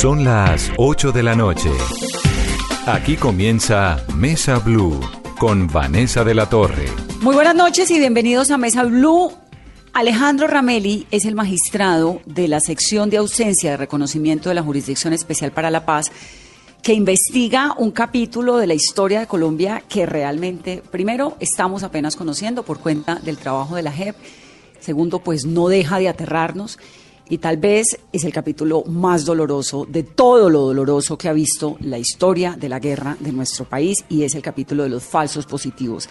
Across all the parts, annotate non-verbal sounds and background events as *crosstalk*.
Son las 8 de la noche. Aquí comienza Mesa Blue con Vanessa de la Torre. Muy buenas noches y bienvenidos a Mesa Blue. Alejandro Ramelli es el magistrado de la sección de ausencia de reconocimiento de la Jurisdicción Especial para la Paz que investiga un capítulo de la historia de Colombia que realmente, primero, estamos apenas conociendo por cuenta del trabajo de la JEP, segundo, pues no deja de aterrarnos y tal vez es el capítulo más doloroso de todo lo doloroso que ha visto la historia de la guerra de nuestro país y es el capítulo de los falsos positivos.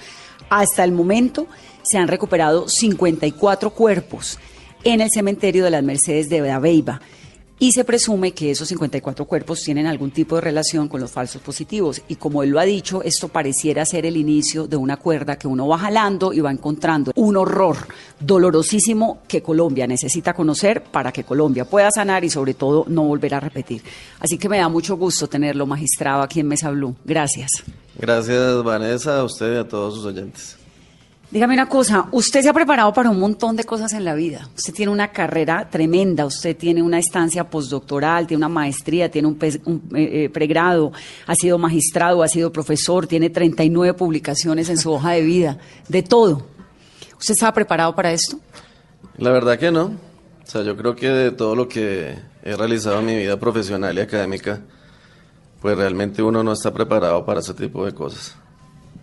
Hasta el momento se han recuperado 54 cuerpos en el cementerio de las Mercedes de Dabeiba y se presume que esos 54 cuerpos tienen algún tipo de relación con los falsos positivos. Y como él lo ha dicho, esto pareciera ser el inicio de una cuerda que uno va jalando y va encontrando un horror dolorosísimo que Colombia necesita conocer para que Colombia pueda sanar y sobre todo no volver a repetir. Así que me da mucho gusto tenerlo magistrado aquí en Mesa Blue. Gracias. Gracias Vanessa, a usted y a todos sus oyentes. Dígame una cosa, usted se ha preparado para un montón de cosas en la vida. Usted tiene una carrera tremenda, usted tiene una estancia postdoctoral, tiene una maestría, tiene un, eh, eh, pregrado, ha sido magistrado, ha sido profesor, tiene 39 publicaciones en su hoja de vida, de todo. ¿Usted estaba preparado para esto? La verdad que no. O sea, yo creo que de todo lo que he realizado en mi vida profesional y académica, pues realmente uno no está preparado para ese tipo de cosas.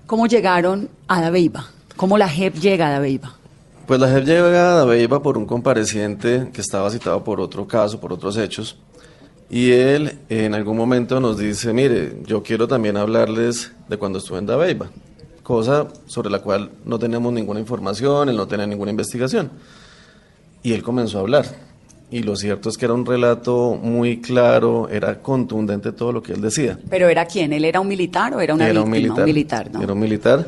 ¿Cómo llegaron a Dabeiba? ¿Cómo la JEP llega a Dabeiba? Pues la JEP llega a Dabeiba por un compareciente que estaba citado por otro caso, por otros hechos, y él en algún momento nos dice, mire, yo quiero también hablarles de cuando estuve en Dabeiba, cosa sobre la cual no tenemos ninguna información, él no tenía ninguna investigación. Y él comenzó a hablar. Y lo cierto es que era un relato muy claro, era contundente todo lo que él decía. ¿Pero era quién? ¿Él era un militar o era una era víctima? Un militar, militar Era un militar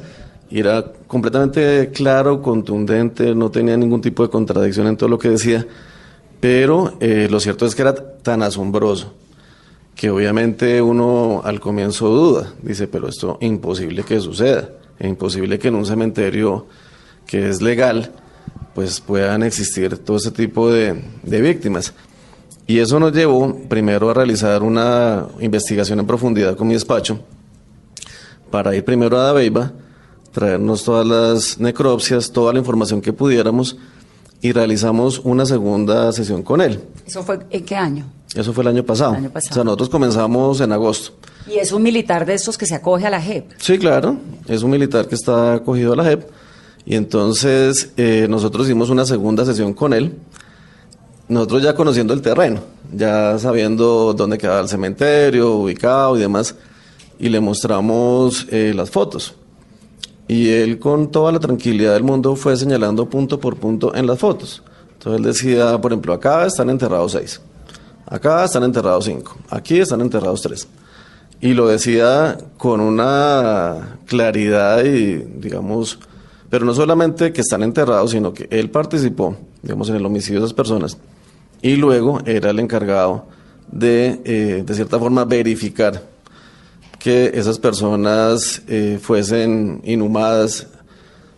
era completamente claro, contundente, no tenía ningún tipo de contradicción en todo lo que decía, pero eh, lo cierto es que era tan asombroso que obviamente uno al comienzo duda, dice, pero esto es imposible que suceda, es imposible que en un cementerio que es legal, pues puedan existir todo ese tipo de, de víctimas. Y eso nos llevó primero a realizar una investigación en profundidad con mi despacho, para ir primero a Dabeiba, traernos todas las necropsias, toda la información que pudiéramos y realizamos una segunda sesión con él. ¿Eso fue en qué año? Eso fue el año pasado. O sea, nosotros comenzamos en agosto. ¿Y es un militar de estos que se acoge a la JEP? Sí, claro, es un militar que está acogido a la JEP. Y entonces eh, nosotros hicimos una segunda sesión con él, nosotros ya conociendo el terreno, ya sabiendo dónde quedaba el cementerio, ubicado y demás, y le mostramos eh, las fotos. Y él con toda la tranquilidad del mundo fue señalando punto por punto en las fotos. Entonces él decía, por ejemplo, acá están enterrados seis, acá están enterrados cinco, aquí están enterrados tres. Y lo decía con una claridad y, digamos, pero no solamente que están enterrados, sino que él participó, digamos, en el homicidio de esas personas. Y luego era el encargado de, eh, de cierta forma, verificar que esas personas eh, fuesen inhumadas,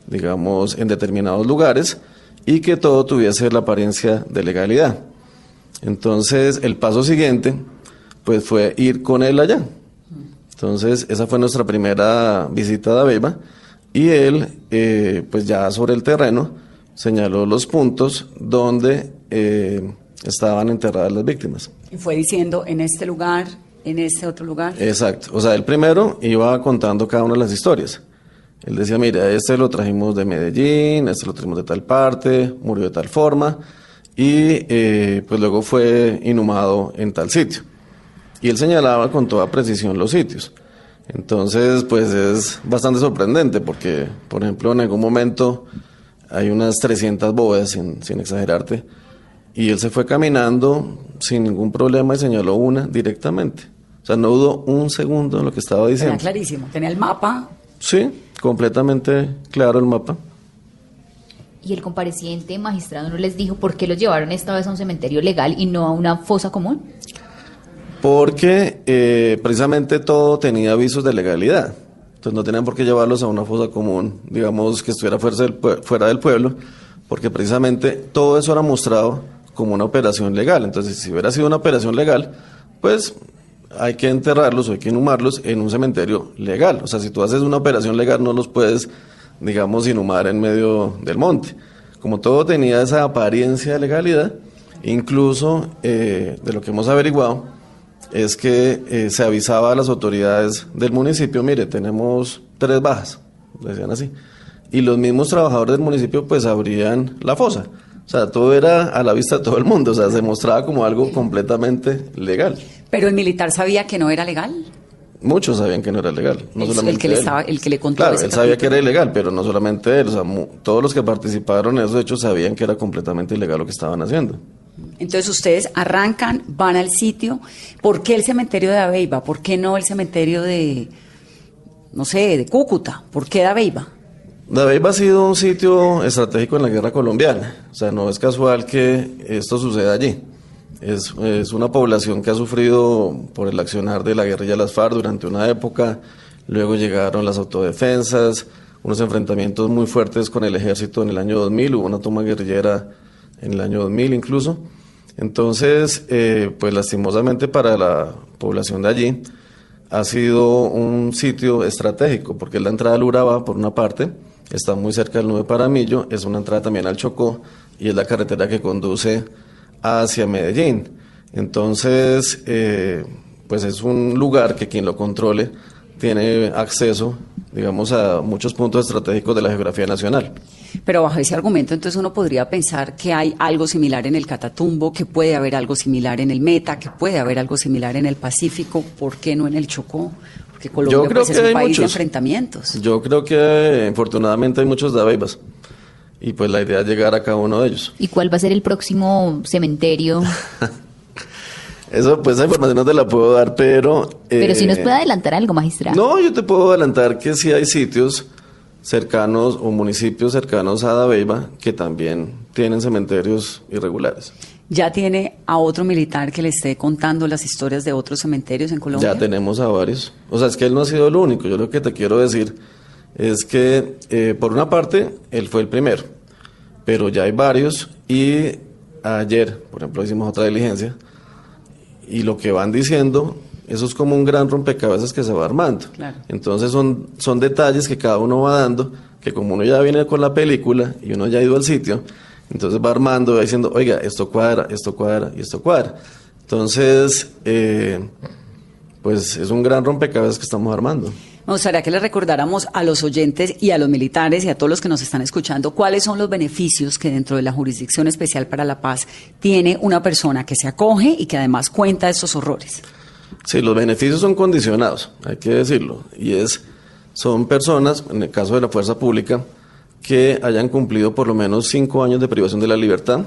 digamos, en determinados lugares y que todo tuviese la apariencia de legalidad. Entonces, el paso siguiente, pues fue ir con él allá. Entonces, esa fue nuestra primera visita a Beba y él, eh, pues ya sobre el terreno, señaló los puntos donde eh, estaban enterradas las víctimas. Y fue diciendo, en este lugar en ese otro lugar. Exacto. O sea, el primero iba contando cada una de las historias. Él decía, mira, este lo trajimos de Medellín, este lo trajimos de tal parte, murió de tal forma, y eh, pues luego fue inhumado en tal sitio. Y él señalaba con toda precisión los sitios. Entonces, pues es bastante sorprendente porque, por ejemplo, en algún momento hay unas 300 bóvedas, sin, sin exagerarte, y él se fue caminando sin ningún problema y señaló una directamente. O sea, no dudó un segundo en lo que estaba diciendo. Tenía clarísimo. Tenía el mapa. Sí, completamente claro el mapa. ¿Y el compareciente magistrado no les dijo por qué los llevaron esta vez a un cementerio legal y no a una fosa común? Porque eh, precisamente todo tenía avisos de legalidad. Entonces no tenían por qué llevarlos a una fosa común, digamos que estuviera fuera del pueblo, porque precisamente todo eso era mostrado como una operación legal. Entonces, si hubiera sido una operación legal, pues hay que enterrarlos o hay que inhumarlos en un cementerio legal. O sea, si tú haces una operación legal no los puedes, digamos, inhumar en medio del monte. Como todo tenía esa apariencia de legalidad, incluso eh, de lo que hemos averiguado, es que eh, se avisaba a las autoridades del municipio, mire, tenemos tres bajas, decían así, y los mismos trabajadores del municipio pues abrían la fosa. O sea, todo era a la vista de todo el mundo, o sea, se mostraba como algo completamente legal. Pero el militar sabía que no era legal. Muchos sabían que no era legal, no el, solamente el que le él. estaba, el que le contó Claro, él sabía que era ilegal, pero no solamente él, o sea, todos los que participaron en esos hechos sabían que era completamente ilegal lo que estaban haciendo. Entonces ustedes arrancan, van al sitio. ¿Por qué el cementerio de Aveiva? ¿Por qué no el cementerio de, no sé, de Cúcuta? ¿Por qué de Aveiva? David ha sido un sitio estratégico en la guerra colombiana, o sea, no es casual que esto suceda allí. Es, es una población que ha sufrido por el accionar de la guerrilla de las FARC durante una época, luego llegaron las autodefensas, unos enfrentamientos muy fuertes con el ejército en el año 2000, hubo una toma guerrillera en el año 2000 incluso. Entonces, eh, pues lastimosamente para la población de allí, ha sido un sitio estratégico, porque es la entrada al Urabá, por una parte, está muy cerca del Nube Paramillo, es una entrada también al Chocó y es la carretera que conduce hacia Medellín. Entonces, eh, pues es un lugar que quien lo controle tiene acceso, digamos, a muchos puntos estratégicos de la geografía nacional. Pero bajo ese argumento, entonces uno podría pensar que hay algo similar en el Catatumbo, que puede haber algo similar en el Meta, que puede haber algo similar en el Pacífico, ¿por qué no en el Chocó? Porque Colombia Yo creo pues, que es un hay país de muchos. enfrentamientos. Yo creo que afortunadamente hay muchos Daveibas y pues la idea es llegar a cada uno de ellos. ¿Y cuál va a ser el próximo cementerio? *laughs* Eso, pues esa información no te la puedo dar, pero... Pero si nos eh, puede adelantar algo, magistrado. No, yo te puedo adelantar que sí hay sitios cercanos o municipios cercanos a Dabeiba que también tienen cementerios irregulares. ¿Ya tiene a otro militar que le esté contando las historias de otros cementerios en Colombia? Ya tenemos a varios. O sea, es que él no ha sido el único. Yo lo que te quiero decir es que, eh, por una parte, él fue el primero, pero ya hay varios y ayer, por ejemplo, hicimos otra diligencia y lo que van diciendo, eso es como un gran rompecabezas que se va armando. Claro. Entonces son, son detalles que cada uno va dando, que como uno ya viene con la película y uno ya ha ido al sitio, entonces va armando, va diciendo, oiga, esto cuadra, esto cuadra y esto cuadra. Entonces, eh, pues es un gran rompecabezas que estamos armando. Me gustaría que le recordáramos a los oyentes y a los militares y a todos los que nos están escuchando cuáles son los beneficios que dentro de la Jurisdicción Especial para la Paz tiene una persona que se acoge y que además cuenta estos horrores. Sí, los beneficios son condicionados, hay que decirlo. Y es, son personas, en el caso de la fuerza pública, que hayan cumplido por lo menos cinco años de privación de la libertad.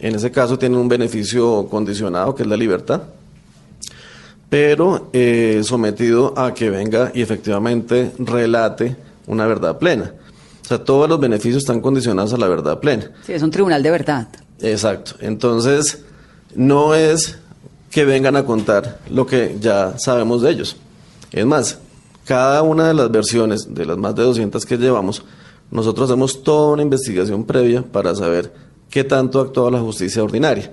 En ese caso tienen un beneficio condicionado, que es la libertad, pero eh, sometido a que venga y efectivamente relate una verdad plena. O sea, todos los beneficios están condicionados a la verdad plena. Sí, es un tribunal de verdad. Exacto. Entonces, no es que vengan a contar lo que ya sabemos de ellos. Es más, cada una de las versiones, de las más de 200 que llevamos, nosotros hacemos toda una investigación previa para saber qué tanto ha actuado la justicia ordinaria.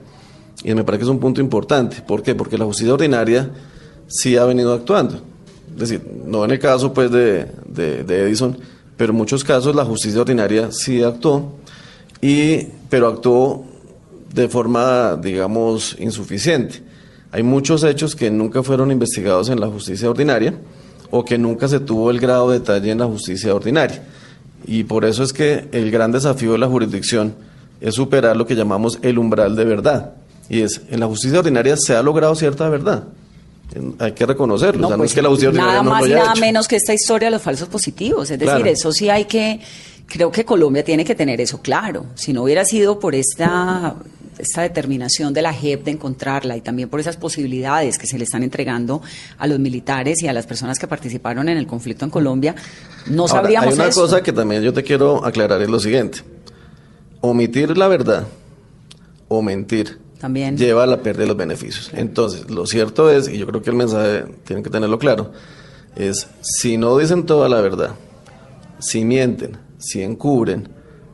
Y me parece que es un punto importante. ¿Por qué? Porque la justicia ordinaria sí ha venido actuando. Es decir, no en el caso pues de, Edison, pero en muchos casos la justicia ordinaria sí actuó, y, pero actuó de forma, digamos, insuficiente. Hay muchos hechos que nunca fueron investigados en la justicia ordinaria o que nunca se tuvo el grado de detalle en la justicia ordinaria. Y por eso es que el gran desafío de la jurisdicción es superar lo que llamamos el umbral de verdad. Y es, en la justicia ordinaria se ha logrado cierta verdad. Hay que reconocerlo. o sea, no pues, es que la justicia nada ordinaria no más lo haya nada hecho. menos que esta historia de los falsos positivos. Es decir, Claro. eso sí hay que, creo que Colombia tiene que tener eso claro. Si no hubiera sido por esta, esta determinación de la JEP de encontrarla y también por esas posibilidades que se le están entregando a los militares y a las personas que participaron en el conflicto en Colombia, no Ahora, sabríamos Hay una eso. cosa que también yo te quiero aclarar, es lo siguiente. Omitir la verdad o mentir También. lleva a la pérdida de los beneficios. Entonces, lo cierto es, y yo creo que el mensaje tienen que tenerlo claro, es si no dicen toda la verdad, si mienten, si encubren,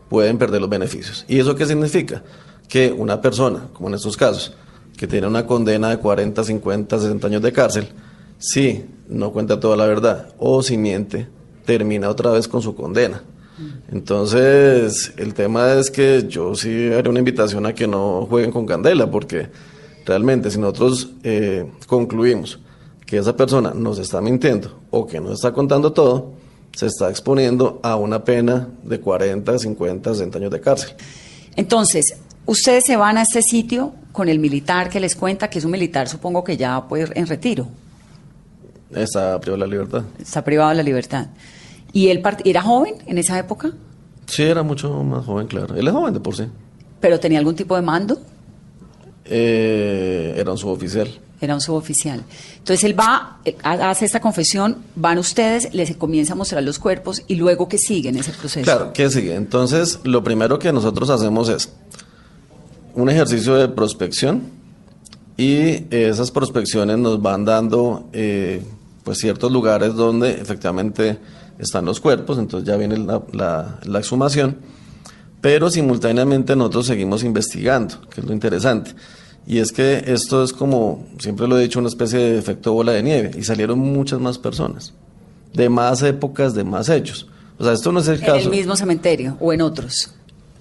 pueden perder los beneficios. ¿Y eso qué significa? Que una persona, como en estos casos, que tiene una condena de 40, 50, 60 años de cárcel, si no cuenta toda la verdad o si miente, termina otra vez con su condena. Entonces, el tema es que yo sí haré una invitación a que no jueguen con candela, porque realmente si nosotros eh, concluimos que esa persona nos está mintiendo o que nos está contando todo, se está exponiendo a una pena de 40, 50, 60 años de cárcel. Entonces, ustedes se van a este sitio con el militar que les cuenta, que es un militar, supongo que ya puede en retiro. Está privado de la libertad. Está privado de la libertad. ¿Y él era joven en esa época? Sí, era mucho más joven, claro. Él es joven de por sí. ¿Pero tenía algún tipo de mando? Eh, era un suboficial. Era un suboficial. Entonces él va, eh, hace esta confesión, van ustedes, les comienza a mostrar los cuerpos y luego ¿qué sigue en ese proceso? Claro, ¿qué sigue? Entonces, lo primero que nosotros hacemos es un ejercicio de prospección y esas prospecciones nos van dando eh, pues ciertos lugares donde efectivamente están los cuerpos, entonces ya viene la, la, exhumación, pero simultáneamente nosotros seguimos investigando, que es lo interesante. Y es que esto es como, siempre lo he dicho, una especie de efecto bola de nieve, y salieron muchas más personas, de más épocas, de más hechos. O sea, esto no es el caso. ¿En el mismo cementerio o en otros?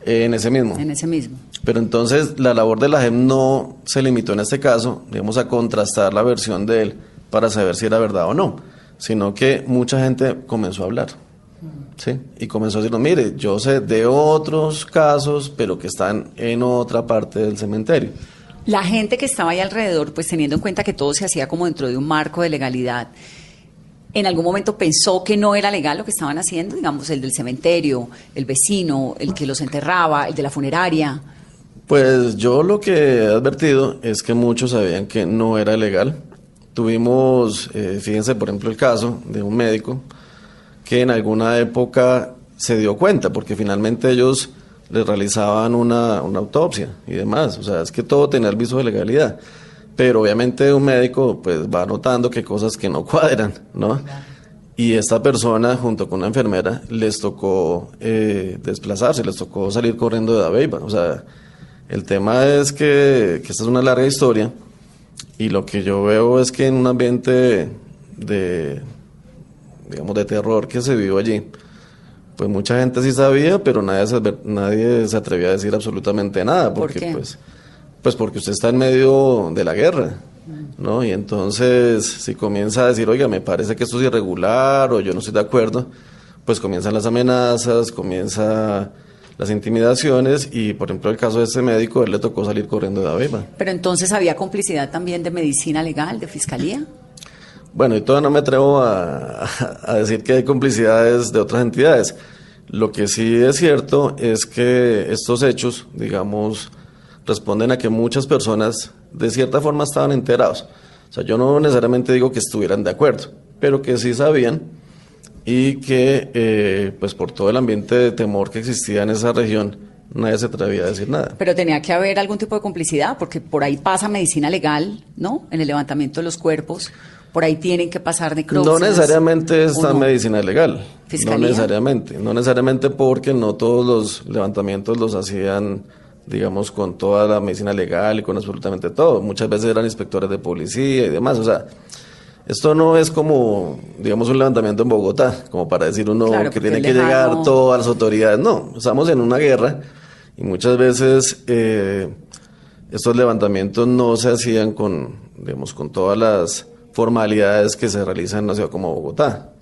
En ese mismo. En ese mismo. Pero entonces la labor de la JEM no se limitó en este caso, digamos, a contrastar la versión de él para saber si era verdad o no sino que mucha gente comenzó a hablar. ¿sí? Y comenzó a decir, mire, yo sé de otros casos, pero que están en otra parte del cementerio. La gente que estaba ahí alrededor, pues teniendo en cuenta que todo se hacía como dentro de un marco de legalidad, ¿en algún momento pensó que no era legal lo que estaban haciendo? Digamos, el del cementerio, el vecino, el que los enterraba, el de la funeraria. Pues yo lo que he advertido es que muchos sabían que no era legal Tuvimos, eh, fíjense por ejemplo el caso de un médico que en alguna época se dio cuenta, porque finalmente ellos les realizaban una, autopsia y demás, o sea, es que todo tenía el viso de legalidad, pero obviamente un médico pues va notando que cosas que no *laughs* cuadran, ¿no? Y esta persona, junto con una enfermera, les tocó eh, desplazarse, les tocó salir corriendo de Dabeiba. O sea, el tema es que, que esta es una larga historia y lo que yo veo es que en un ambiente de, digamos, de terror que se vivió allí, pues mucha gente sí sabía, pero nadie se, nadie se atrevía a decir absolutamente nada, porque pues, pues porque usted está en medio de la guerra, ¿no? Y entonces si comienza a decir, oiga, me parece que esto es irregular o yo no estoy de acuerdo, pues comienzan las amenazas, comienza las intimidaciones y, por ejemplo, el caso de ese médico, él le tocó salir corriendo de Abeba. Pero entonces había complicidad también de medicina legal, de fiscalía. Bueno, y todavía no me atrevo a, decir que hay complicidades de otras entidades. Lo que sí es cierto es que estos hechos, digamos, responden a que muchas personas de cierta forma estaban enterados. O sea, yo no necesariamente digo que estuvieran de acuerdo, pero que sí sabían y que eh, pues por todo el ambiente de temor que existía en esa región nadie se atrevía a decir nada. Pero tenía que haber algún tipo de complicidad porque por ahí pasa medicina legal, ¿no? En el levantamiento de los cuerpos, por ahí tienen que pasar necropsias. No necesariamente está medicina legal. No necesariamente, no necesariamente porque no todos los levantamientos los hacían digamos, con toda la medicina legal y con absolutamente todo. Muchas veces eran inspectores de policía y demás. O sea, esto no es como, digamos, un levantamiento en Bogotá, como para decir uno que tiene que llegar todas las autoridades. No, estamos en una guerra y muchas veces eh, estos levantamientos no se hacían con, digamos, con todas las formalidades que se realizan en una ciudad como Bogotá.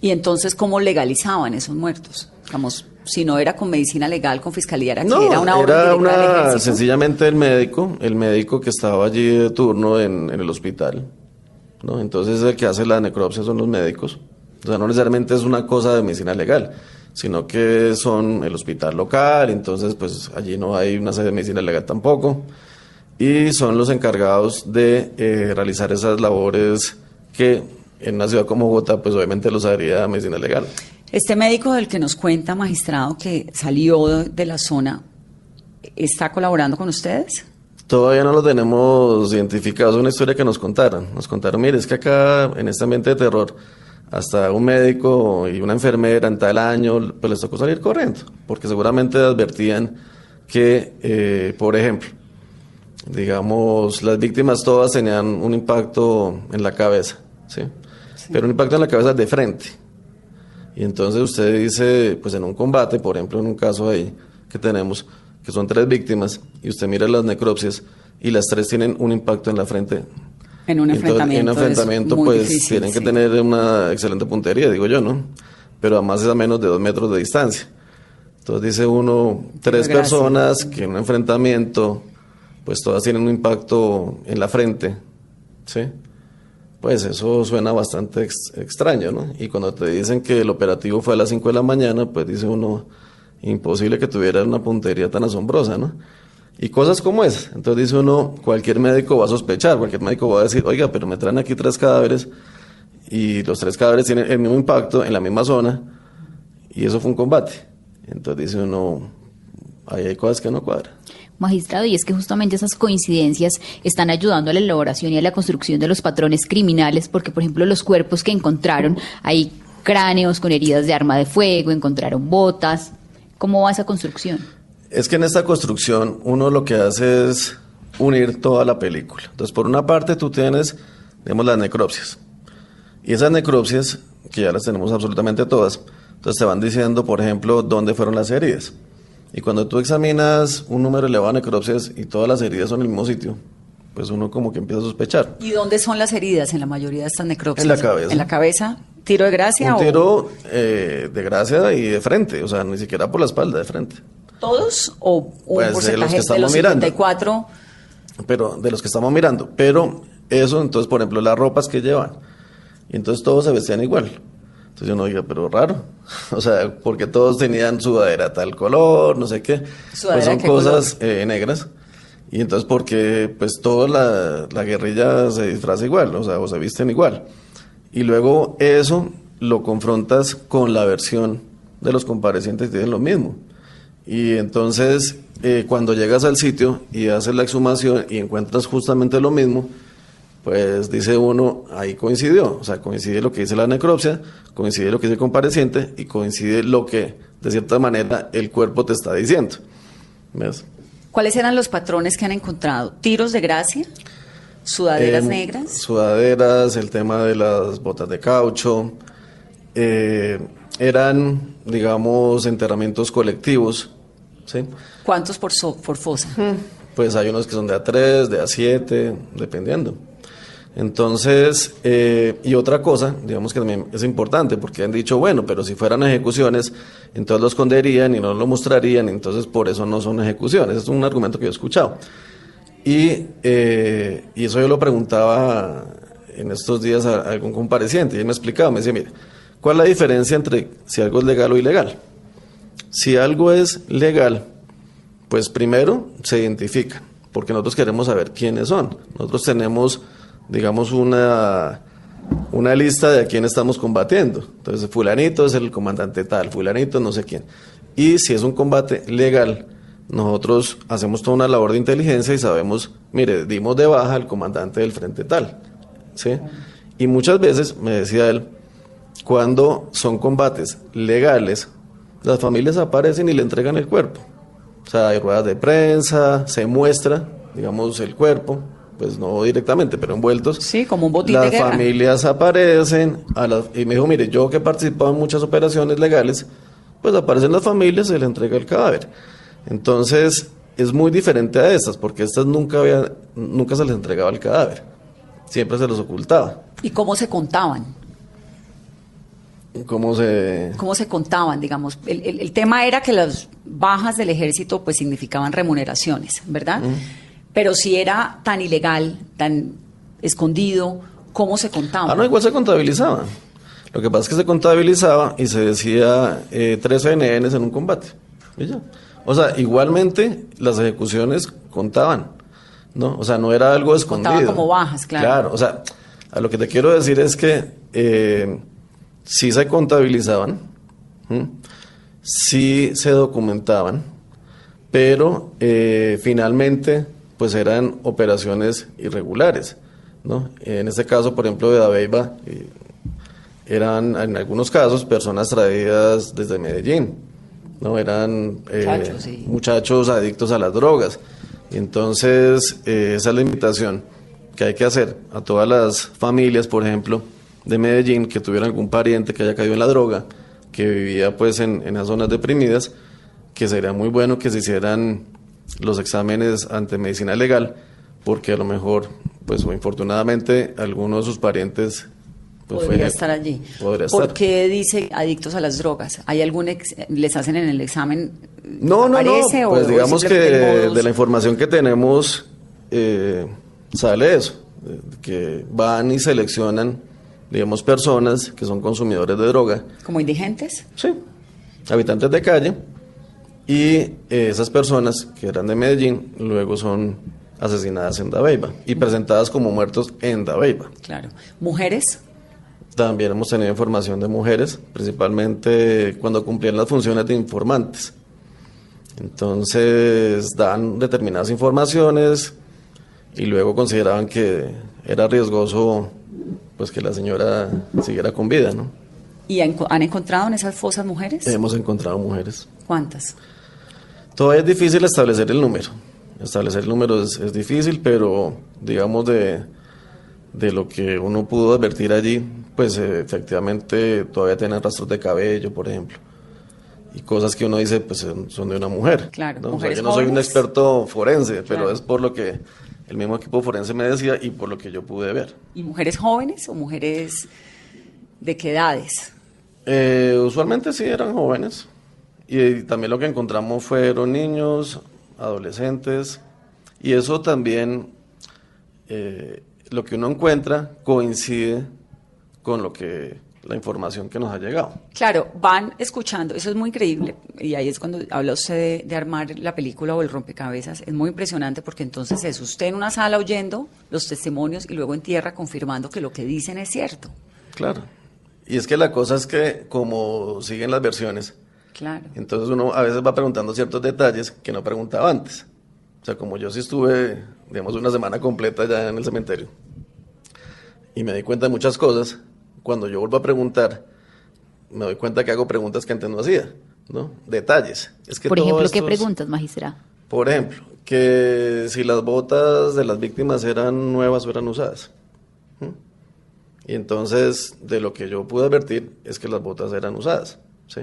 ¿Y entonces cómo legalizaban esos muertos? Digamos, si no era con medicina legal, con fiscalía, era, no, era una era una, sencillamente el médico, el médico que estaba allí de turno en el hospital ¿no? Entonces el que hace la necropsia son los médicos. O sea, no necesariamente es una cosa de medicina legal, sino que son el hospital local, entonces pues allí no hay una sede de medicina legal tampoco. Y son los encargados de eh, realizar esas labores que en una ciudad como Bogotá pues obviamente los haría medicina legal. Este médico del que nos cuenta, magistrado, que salió de la zona, ¿está colaborando con ustedes? Todavía no lo tenemos identificado, es una historia que nos contaron. Nos contaron, mire, es que acá en este ambiente de terror, hasta un médico y una enfermera en tal año, pues les tocó salir corriendo, porque seguramente advertían que, eh, por ejemplo, digamos, las víctimas todas tenían un impacto en la cabeza, ¿sí? Pero un impacto en la cabeza de frente. Y entonces usted dice, pues en un combate, por ejemplo, en un caso ahí que tenemos, que son tres víctimas, y usted mira las necropsias y las tres tienen un impacto en la frente. En un Entonces, enfrentamiento. en un enfrentamiento, pues difícil, tienen que tener una excelente puntería, digo yo, ¿no? Pero además es a menos de dos metros de distancia. Entonces dice uno, tres personas que en un enfrentamiento, pues todas tienen un impacto en la frente, ¿sí? Pues eso suena bastante ex- extraño, ¿no? Y cuando te dicen que el operativo fue a las 5 de la mañana, pues dice uno, imposible que tuviera una puntería tan asombrosa, ¿no? Y cosas como esas. Entonces dice uno, cualquier médico va a sospechar, cualquier médico va a decir, oiga, pero me traen aquí tres cadáveres y los tres cadáveres tienen el mismo impacto en la misma zona y eso fue un combate. Entonces dice uno, ahí hay cosas que no cuadran. Magistrado, y es que justamente esas coincidencias están ayudando a la elaboración y a la construcción de los patrones criminales, porque por ejemplo los cuerpos que encontraron, hay cráneos con heridas de arma de fuego, encontraron botas. ¿Cómo va esa construcción? Es que en esta construcción uno lo que hace es unir toda la película. Entonces, por una parte tú tienes, digamos, las necropsias. Y esas necropsias, que ya las tenemos absolutamente todas, entonces te van diciendo, por ejemplo, dónde fueron las heridas. Y cuando tú examinas un número elevado de necropsias y todas las heridas son en el mismo sitio, pues uno como que empieza a sospechar. ¿Y dónde son las heridas en la mayoría de estas necropsias? En la cabeza. ¿En la cabeza? ¿Tiro de gracia Un o tiro eh, de gracia y de frente, o sea, ni siquiera por la espalda, de frente. todos o un Pues, de los porcentaje que de estamos los mirando. 54? pero de los que estamos mirando. Pero eso, entonces, por ejemplo, las ropas que llevan. Y entonces todos se vestían igual. Entonces yo no diga, pero raro. *laughs* O sea, porque todos tenían sudadera tal color, no sé qué. ¿Sudadera Pues son qué cosas eh, negras. Y entonces porque pues toda la, la guerrilla se disfraza igual, o sea, o se visten igual. Y luego eso lo confrontas con la versión de los comparecientes, dicen lo mismo. Y entonces, eh, cuando llegas al sitio y haces la exhumación y encuentras justamente lo mismo, pues dice uno, ahí coincidió. O sea, coincide lo que dice la necropsia, coincide lo que dice el compareciente y coincide lo que, de cierta manera, el cuerpo te está diciendo. ¿Ves? ¿Cuáles eran los patrones que han encontrado? ¿Tiros de gracia? ¿Sudaderas Em, negras? Sudaderas, el tema de las botas de caucho. eh, eran, digamos, enterramientos colectivos. ¿sí? ¿Cuántos por, so- por fosa? Pues hay unos que son de A3, de A7, dependiendo. Entonces, eh, y otra cosa, digamos que también es importante, porque han dicho, bueno, pero si fueran ejecuciones, entonces lo esconderían y no lo mostrarían, entonces por eso no son ejecuciones. Es un argumento que yo he escuchado. Y, eh, y eso yo lo preguntaba en estos días a, algún compareciente, y él me explicaba, me decía, mire, ¿cuál es la diferencia entre si algo es legal o ilegal? Si algo es legal, pues primero se identifica, porque nosotros queremos saber quiénes son. Nosotros tenemos, digamos, una, una lista de a quién estamos combatiendo. Entonces, fulanito es el comandante tal, fulanito no sé quién. Y si es un combate legal, nosotros hacemos toda una labor de inteligencia y sabemos, mire, dimos de baja al comandante del frente tal. ¿sí? Y muchas veces, me decía él, cuando son combates legales, las familias aparecen y le entregan el cuerpo. O sea, hay ruedas de prensa, se muestra, digamos, el cuerpo, pues no directamente, pero envueltos. Sí, como un botín Las de guerra. familias aparecen, a las- y me dijo, mire, yo que he participado en muchas operaciones legales, pues aparecen las familias y se le entrega el cadáver. Entonces, es muy diferente a estas, porque estas nunca, había, nunca se les entregaba el cadáver, siempre se los ocultaba. ¿Y cómo se contaban? ¿Cómo se...? ¿Cómo se contaban, digamos? El, el- el tema era que las bajas del ejército pues significaban remuneraciones, ¿verdad? Pero si era tan ilegal, tan escondido, ¿cómo se contaban? Ah, no, igual se contabilizaba. Lo que pasa es que se contabilizaba y se decía eh, tres NNs en un combate. Y ya. O sea, igualmente las ejecuciones contaban, ¿no? O sea, no era algo escondido. Contaban como bajas, claro. Claro, o sea, a lo que te quiero decir es que eh, sí se contabilizaban, sí se documentaban, pero eh, finalmente pues eran operaciones irregulares, ¿no? En este caso, por ejemplo, de Dabeiba, eh, eran en algunos casos personas traídas desde Medellín, ¿no? Eran eh, Muchachos, sí. muchachos adictos a las drogas. Entonces, eh, esa es la invitación que hay que hacer a todas las familias, por ejemplo, de Medellín que tuvieran algún pariente que haya caído en la droga, que vivía pues en, en esas zonas deprimidas, que sería muy bueno que se hicieran los exámenes ante medicina legal, porque a lo mejor, pues o infortunadamente, alguno de sus parientes pues, podría fue- estar allí. podría ¿Por estar. qué dice adictos a las drogas? ¿Hay algún ex- les hacen en el examen? No, no, no. Pues o digamos que de la información que tenemos eh, sale eso, eh, que van y seleccionan, digamos, personas que son consumidores de droga, como indigentes. sí, habitantes de calle, y eh, esas personas que eran de Medellín luego son asesinadas en Dabeiba y presentadas como muertos en Dabeiba. Claro. Mujeres. También hemos tenido información de mujeres, principalmente cuando cumplían las funciones de informantes. Entonces dan determinadas informaciones y luego consideraban que era riesgoso pues que la señora siguiera con vida, ¿no? ¿Y han, han encontrado en esas fosas mujeres? Hemos encontrado mujeres. ¿Cuántas? Todavía es difícil establecer el número. Establecer el número es, es difícil, pero digamos de, de lo que uno pudo advertir allí, pues eh, efectivamente todavía tienen rastros de cabello, por ejemplo. Y cosas que uno dice, pues son de una mujer. Claro, ¿no? O sea, yo no soy un experto forense, pero Claro. es por lo que el mismo equipo forense me decía y por lo que yo pude ver. ¿Y mujeres jóvenes o mujeres de qué edades? Eh, usualmente sí eran jóvenes y, también lo que encontramos fueron niños, adolescentes y eso también eh, lo que uno encuentra coincide con lo que la información que nos ha llegado. Claro, van escuchando, eso es muy increíble, y ahí es cuando habla usted de, de armar la película o el rompecabezas, es muy impresionante porque entonces es usted en una sala oyendo los testimonios y luego en tierra confirmando que lo que dicen es cierto. Claro. Y es que la cosa es que como siguen las versiones, Claro. Entonces uno a veces va preguntando ciertos detalles que no preguntaba antes. O sea, como yo sí estuve, digamos, una semana completa ya en el cementerio y me di cuenta de muchas cosas, cuando yo vuelvo a preguntar, me doy cuenta que hago preguntas que antes no hacía, ¿no? Detalles. Es que Por ejemplo, ¿qué esto es- preguntas, magistrado? Por ejemplo, que si las botas de las víctimas eran nuevas o eran usadas. ¿Mm? Y entonces, de lo que yo pude advertir es que las botas eran usadas. ¿sí?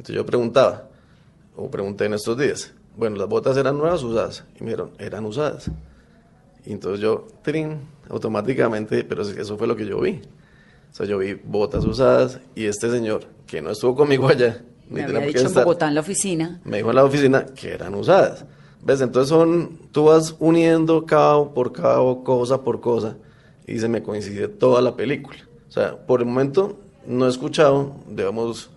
Entonces yo preguntaba, o pregunté en estos días, bueno, ¿las botas eran nuevas o usadas? Y me dijeron, eran usadas. Y entonces yo, trin, automáticamente, pero eso fue lo que yo vi. O sea, yo vi botas usadas y este señor, que no estuvo conmigo allá, ni Me tenía había dicho en estar, Bogotá en la oficina. me dijo en la oficina que eran usadas. ¿Ves? Entonces son, tú vas uniendo cabo por cabo, cosa por cosa, y se me coincide toda la película. O sea, por el momento no he escuchado, digamos,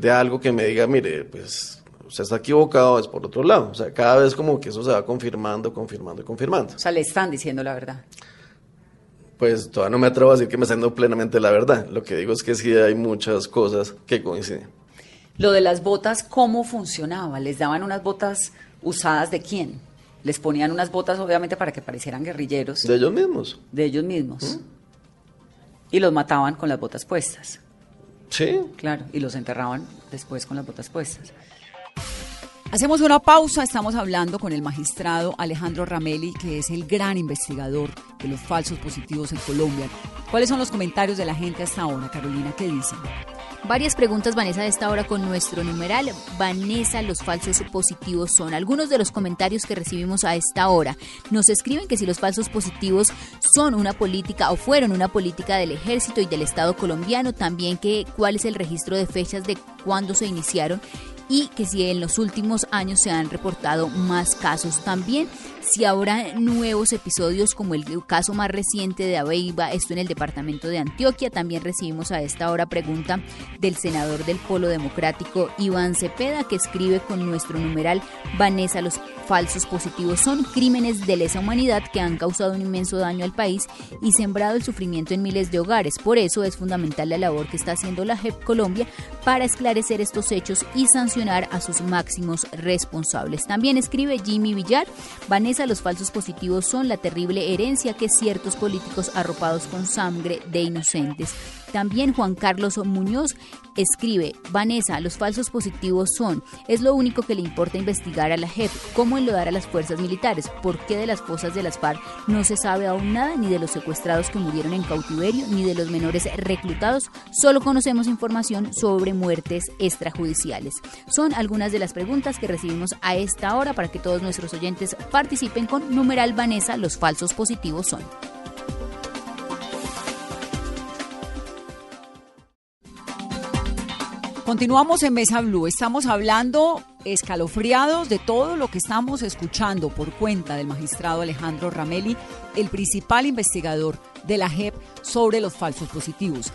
de algo que me diga, mire, pues usted está equivocado, es por otro lado. O sea, cada vez como que eso se va confirmando, confirmando y confirmando. O sea, le están diciendo la verdad. Pues todavía no me atrevo a decir que me está dando plenamente la verdad. Lo que digo es que sí hay muchas cosas que coinciden. Lo de las botas, ¿cómo funcionaba? ¿Les daban unas botas usadas de quién? Les ponían unas botas, obviamente, para que parecieran guerrilleros De ellos mismos. de ellos mismos. Y los mataban con las botas puestas. Sí, Claro, y los enterraban después con las botas puestas. Hacemos una pausa, estamos hablando con el magistrado Alejandro Ramelli, que es el gran investigador de los falsos positivos en Colombia. ¿Cuáles son los comentarios de la gente hasta ahora, Carolina? ¿Qué dicen? Varias preguntas, Vanessa, de esta hora con nuestro numeral. Vanessa, los falsos positivos son. Algunos de los comentarios que recibimos a esta hora nos escriben que si los falsos positivos son una política o fueron una política del ejército y del Estado colombiano, también que cuál es el registro de fechas de cuándo se iniciaron y que si en los últimos años se han reportado más casos también, si habrá nuevos episodios como el caso más reciente de Aveiva, esto en el departamento de Antioquia, también recibimos a esta hora pregunta del senador del Polo Democrático Iván Cepeda que escribe con nuestro numeral Vanessa los falsos positivos son crímenes de lesa humanidad que han causado un inmenso daño al país y sembrado el sufrimiento en miles de hogares. Por eso es fundamental la labor que está haciendo la JEP Colombia para esclarecer estos hechos y sancionar a sus máximos responsables. También escribe Jimmy Villar, Vanessa, los falsos positivos son la terrible herencia que ciertos políticos arropados con sangre de inocentes También Juan Carlos Muñoz escribe, Vanessa, los falsos positivos son, es lo único que le importa investigar a la JEP, cómo enlodar a las fuerzas militares, por qué de las fosas de las FARC no se sabe aún nada, ni de los secuestrados que murieron en cautiverio, ni de los menores reclutados, solo conocemos información sobre muertes extrajudiciales. Son algunas de las preguntas que recibimos a esta hora para que todos nuestros oyentes participen con numeral Vanessa, los falsos positivos son. Continuamos en Mesa Blue. Estamos hablando escalofriados de todo lo que estamos escuchando por cuenta del magistrado Alejandro Ramelli, el principal investigador de la JEP sobre los falsos positivos.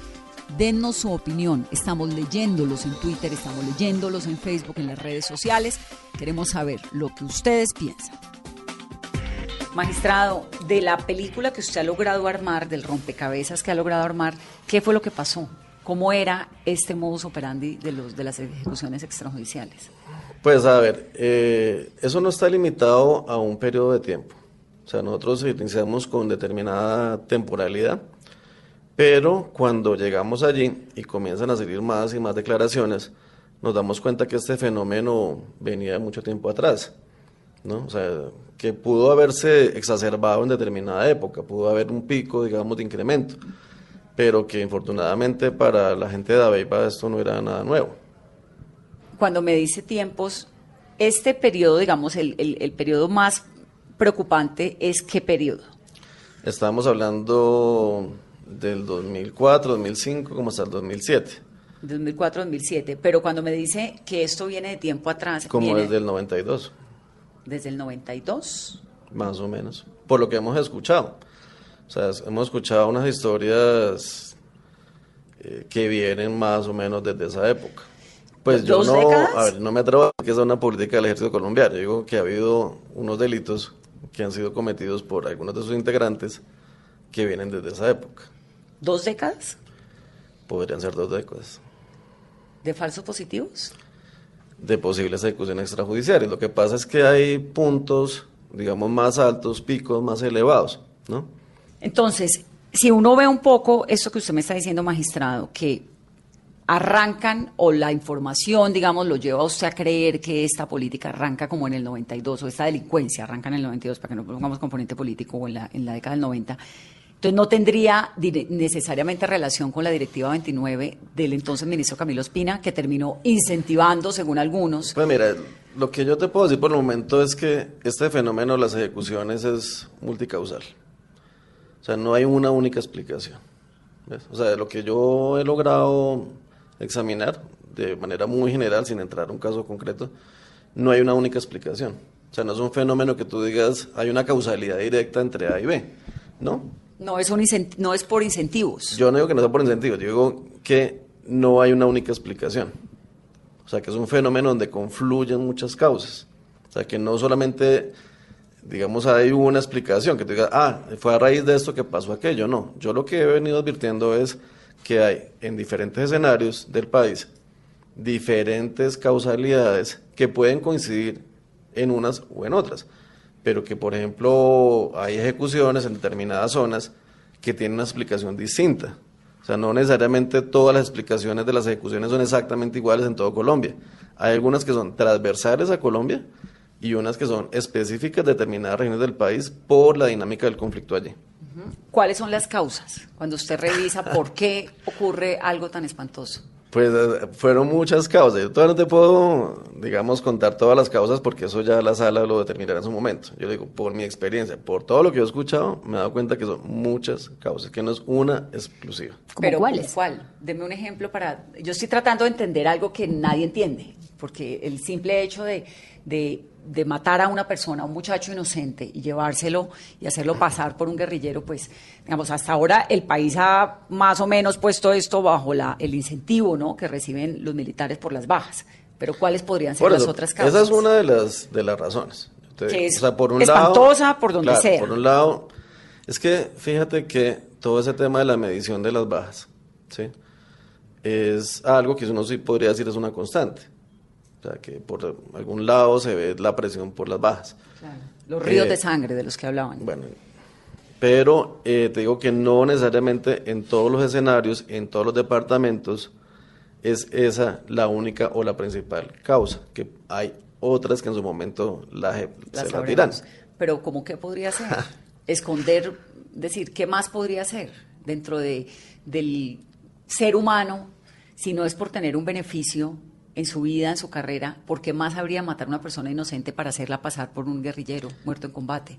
Dennos su opinión. Estamos leyéndolos en Twitter, estamos leyéndolos en Facebook, en las redes sociales. Queremos saber lo que ustedes piensan. Magistrado, de la película que usted ha logrado armar, del rompecabezas que ha logrado armar, ¿qué fue lo que pasó? ¿Cómo era este modus operandi de, los, de las ejecuciones extrajudiciales? Pues a ver, eh, eso no está limitado a un periodo de tiempo. O sea, nosotros iniciamos con determinada temporalidad, pero cuando llegamos allí y comienzan a salir más y más declaraciones, nos damos cuenta que este fenómeno venía mucho tiempo atrás, ¿no? O sea, que pudo haberse exacerbado en determinada época, pudo haber un pico, digamos, de incremento pero que infortunadamente para la gente de Aveipa esto no era nada nuevo. Cuando me dice tiempos, este periodo, digamos, el, el, periodo más preocupante es qué periodo? Estamos hablando del 2004, 2005, como hasta el 2007. 2004, 2007, pero cuando me dice que esto viene de tiempo atrás. Como desde el 92. ¿Desde el 92? Más o menos, por lo que hemos escuchado. O sea, hemos escuchado unas historias eh, que vienen más o menos desde esa época. Pues yo no, a ver, no me atrevo a decir que es una política del ejército colombiano. Yo digo que ha habido unos delitos que han sido cometidos por algunos de sus integrantes que vienen desde esa época. ¿Dos décadas? Podrían ser dos décadas. ¿De falsos positivos? De posibles ejecuciones extrajudiciales. Lo que pasa es que hay puntos, digamos, más altos, picos más elevados, ¿no? Entonces, si uno ve un poco esto que usted me está diciendo, magistrado, que arrancan o la información, digamos, lo lleva a usted a creer que esta política arranca como en el 92 o esta delincuencia arranca en el 92 para que no pongamos componente político o en la, en la década del 90. Entonces no tendría necesariamente relación con la Directiva 29 del entonces ministro Camilo Espina, que terminó incentivando, según algunos. Pues mira, lo que yo te puedo decir por el momento es que este fenómeno de las ejecuciones es multicausal. O sea, no hay una única explicación. O sea, lo que yo he logrado examinar de manera muy general, sin entrar a un caso concreto, no hay una única explicación. O sea, no es un fenómeno que tú digas, hay una causalidad directa entre A y B, ¿no? No es, un no es por incentivos. Yo no digo que no sea por incentivos, yo digo que no hay una única explicación. O sea, que es un fenómeno donde confluyen muchas causas. O sea, que no solamente digamos, hay una explicación, que te diga, ah, fue a raíz de esto que pasó aquello. No, yo lo que he venido advirtiendo es que hay en diferentes escenarios del país diferentes causalidades que pueden coincidir en unas o en otras, pero que, por ejemplo, hay ejecuciones en determinadas zonas que tienen una explicación distinta. O sea, no necesariamente todas las explicaciones de las ejecuciones son exactamente iguales en todo Colombia. Hay algunas que son transversales a Colombia y unas que son específicas de determinadas regiones del país por la dinámica del conflicto allí. ¿Cuáles son las causas cuando usted revisa por qué ocurre algo tan espantoso? Pues eh, fueron muchas causas. Yo todavía no te puedo, digamos, contar todas las causas porque eso ya la sala lo determinará en su momento. Yo digo, por mi experiencia, por todo lo que yo he escuchado, me he dado cuenta que son muchas causas, que no es una exclusiva. ¿Pero cuáles? ¿Cuál? Deme un ejemplo para... Yo estoy tratando de entender algo que nadie entiende, porque el simple hecho de de matar a una persona, a un muchacho inocente y llevárselo y hacerlo pasar por un guerrillero, pues, digamos, hasta ahora el país ha más o menos puesto esto bajo la, el incentivo, ¿no? Que reciben los militares por las bajas. Pero ¿cuáles podrían ser las otras causas? Esa es una de las, de las razones. que es por un espantosa por donde sea. Por un lado, es que fíjate que todo ese tema de la medición de las bajas, ¿sí? Es algo que uno sí podría decir es una constante o sea, que por algún lado se ve la presión por las bajas. Los ríos de eh, sangre de los que hablaban. Bueno, Pero eh, te digo que no necesariamente en todos los escenarios, en todos los departamentos, es esa la única o la principal causa, que hay otras que en su momento la, se la tiran. Pero ¿cómo que podría ser? *laughs* Esconder, decir, ¿qué más podría ser dentro de, del ser humano si no es por tener un beneficio en su vida, en su carrera, ¿por qué más habría matar a una persona inocente para hacerla pasar por un guerrillero muerto en combate?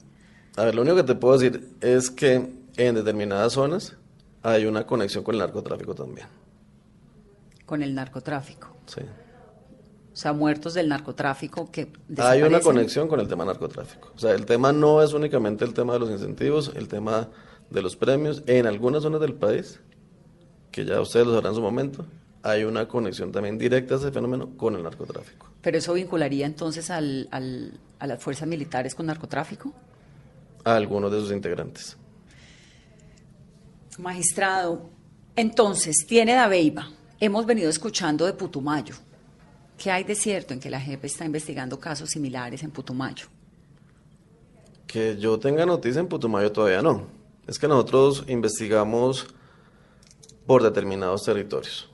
A ver, lo único que te puedo decir es que en determinadas zonas hay una conexión con el narcotráfico también. Con el narcotráfico. Sí. O sea, muertos del narcotráfico que Hay una conexión con el tema narcotráfico. O sea, el tema no es únicamente el tema de los incentivos, el tema de los premios. En algunas zonas del país, que ya ustedes lo sabrán en su momento, hay una conexión también directa a ese fenómeno con el narcotráfico. ¿Pero eso vincularía entonces al, al, a las fuerzas militares con narcotráfico? A algunos de sus integrantes. Magistrado, entonces, tiene Dabeiba. Hemos venido escuchando de Putumayo. ¿Qué hay de cierto en que la JEP está investigando casos similares en Putumayo? Que yo tenga noticia en Putumayo todavía no. Es que nosotros investigamos por determinados territorios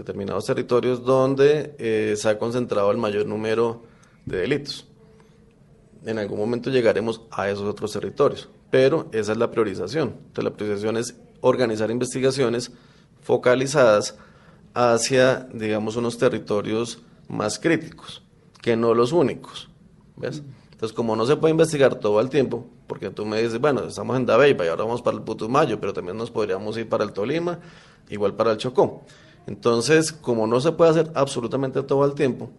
determinados territorios donde eh, se ha concentrado el mayor número de delitos. En algún momento llegaremos a esos otros territorios, pero esa es la priorización. Entonces la priorización es organizar investigaciones focalizadas hacia, digamos, unos territorios más críticos, que no los únicos. ¿Ves? Entonces, como no se puede investigar todo el tiempo, porque tú me dices, bueno, estamos en Dabeiba y ahora vamos para el Putumayo, pero también nos podríamos ir para el Tolima, igual para el Chocó. Entonces, como no se puede hacer absolutamente todo el tiempo,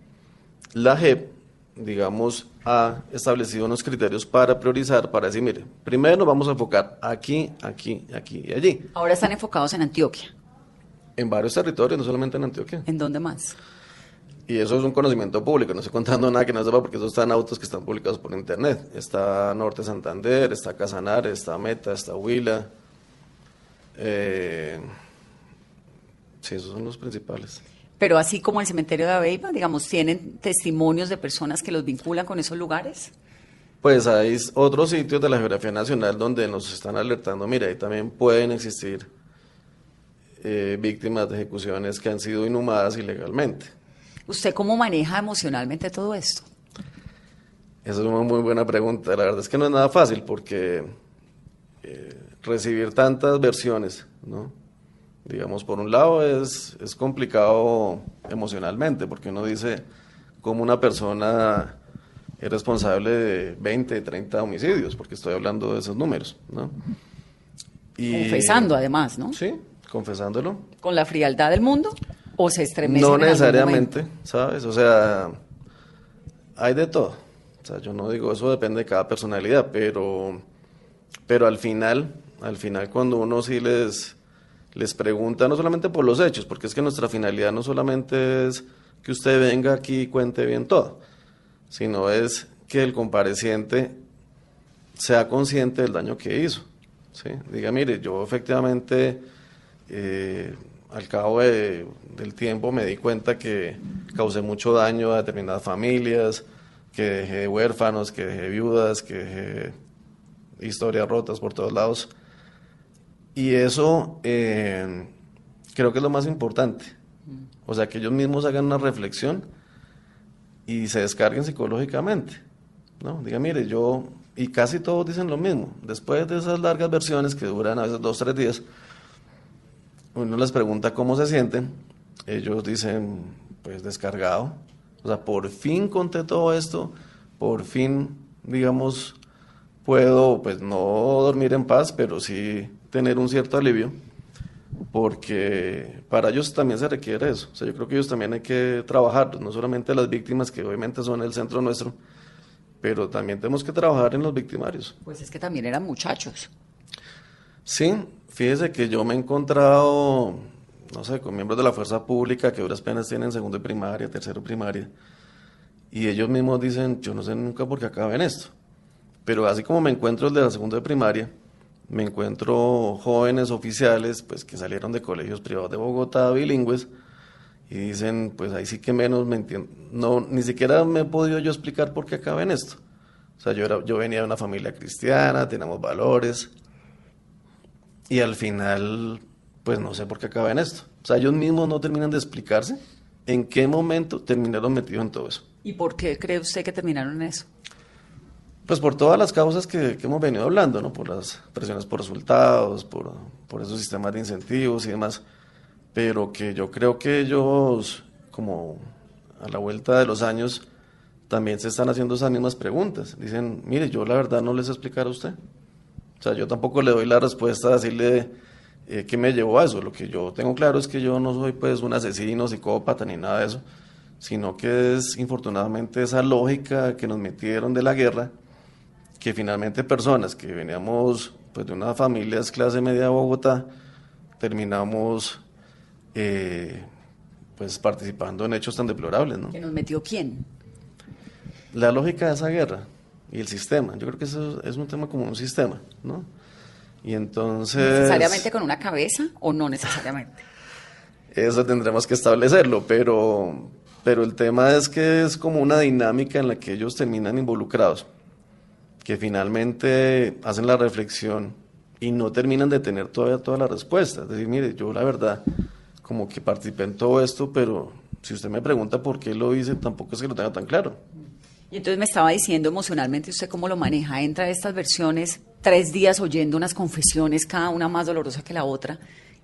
la JEP, digamos, ha establecido unos criterios para priorizar, para decir, mire, primero vamos a enfocar aquí, aquí, aquí y allí. Ahora están enfocados en Antioquia. En varios territorios, no solamente en Antioquia. ¿En dónde más? Y eso es un conocimiento público, no estoy contando nada que no sepa porque eso están autos que están publicados por internet. Está Norte Santander, está Casanar, está Meta, está Huila. Eh, Sí, esos son los principales. Pero así como el cementerio de Aveiva, digamos, ¿tienen testimonios de personas que los vinculan con esos lugares? Pues hay otros sitios de la geografía nacional donde nos están alertando, mira, ahí también pueden existir eh, víctimas de ejecuciones que han sido inhumadas ilegalmente. ¿Usted cómo maneja emocionalmente todo esto? Esa es una muy buena pregunta. La verdad es que no es nada fácil porque eh, recibir tantas versiones, ¿no? Digamos, por un lado es, es complicado emocionalmente, porque uno dice cómo una persona es responsable de 20, 30 homicidios, porque estoy hablando de esos números, ¿no? Y, Confesando además, ¿no? Sí, confesándolo. ¿Con la frialdad del mundo? ¿O se estremece? No necesariamente, ¿sabes? O sea, hay de todo. O sea, yo no digo, eso depende de cada personalidad, pero, pero al final, al final cuando uno sí les les pregunta no solamente por los hechos, porque es que nuestra finalidad no solamente es que usted venga aquí y cuente bien todo, sino es que el compareciente sea consciente del daño que hizo. ¿sí? Diga, mire, yo efectivamente eh, al cabo del tiempo me di cuenta que causé mucho daño a determinadas familias, que dejé huérfanos, que dejé viudas, que dejé historias rotas por todos lados y eso eh, creo que es lo más importante. O sea, que ellos mismos hagan una reflexión y se descarguen psicológicamente. ¿no? Diga, mire, yo, y casi todos dicen lo mismo. Después de esas largas versiones que duran a veces dos, tres días, uno les pregunta cómo se sienten. Ellos dicen, pues descargado. O sea, por fin conté todo esto, por fin, digamos, puedo, pues no dormir en paz, pero sí tener un cierto alivio, porque para ellos también se requiere eso. O sea, yo creo que ellos también hay que trabajar, no solamente las víctimas, que obviamente son el centro nuestro, pero también tenemos que trabajar en los victimarios. Pues es que también eran muchachos. Sí, fíjese que yo me he encontrado, no sé, con miembros de la fuerza pública que duras penas tienen segundo de primaria, tercero primaria, y ellos mismos dicen, yo no sé nunca por qué acaben esto. Pero así como me encuentro el de la segunda de primaria, me encuentro jóvenes oficiales pues que salieron de colegios privados de Bogotá bilingües y dicen pues ahí sí que menos me entiendo no ni siquiera me he podido yo explicar por qué acaba en esto O sea, yo, era, yo venía de una familia cristiana, teníamos valores. Y al final, pues no sé por qué acaba en esto. O sea, ellos mismos no terminan de explicarse en qué momento terminaron metidos en todo eso. ¿Y por qué cree usted que terminaron en eso? Pues por todas las causas que, que hemos venido hablando, ¿no? Por las presiones por resultados, por, por esos sistemas de incentivos y demás. Pero que yo creo que ellos, como a la vuelta de los años, también se están haciendo esas mismas preguntas. Dicen, mire, yo la verdad no les explicar a usted. O sea, yo tampoco le doy la respuesta a decirle eh, qué me llevó a eso. Lo que yo tengo claro es que yo no soy pues un asesino, psicópata ni nada de eso, sino que es infortunadamente esa lógica que nos metieron de la guerra, que finalmente personas que veníamos pues de unas familias clase media de Bogotá, terminamos eh, pues participando en hechos tan deplorables, ¿no? ¿Que nos metió quién? La lógica de esa guerra y el sistema. Yo creo que eso es un tema como un sistema, ¿no? Y entonces... ¿Necesariamente con una cabeza o no necesariamente? *laughs* Eso tendremos que establecerlo, pero, pero el tema es que es como una dinámica en la que ellos terminan involucrados, que finalmente hacen la reflexión y no terminan de tener todavía toda la respuesta. Es decir, mire, yo la verdad como que participé en todo esto, pero si usted me pregunta por qué lo hice, tampoco es que lo tenga tan claro. Y entonces me estaba diciendo emocionalmente usted cómo lo maneja. Entra estas versiones, tres días oyendo unas confesiones, cada una más dolorosa que la otra.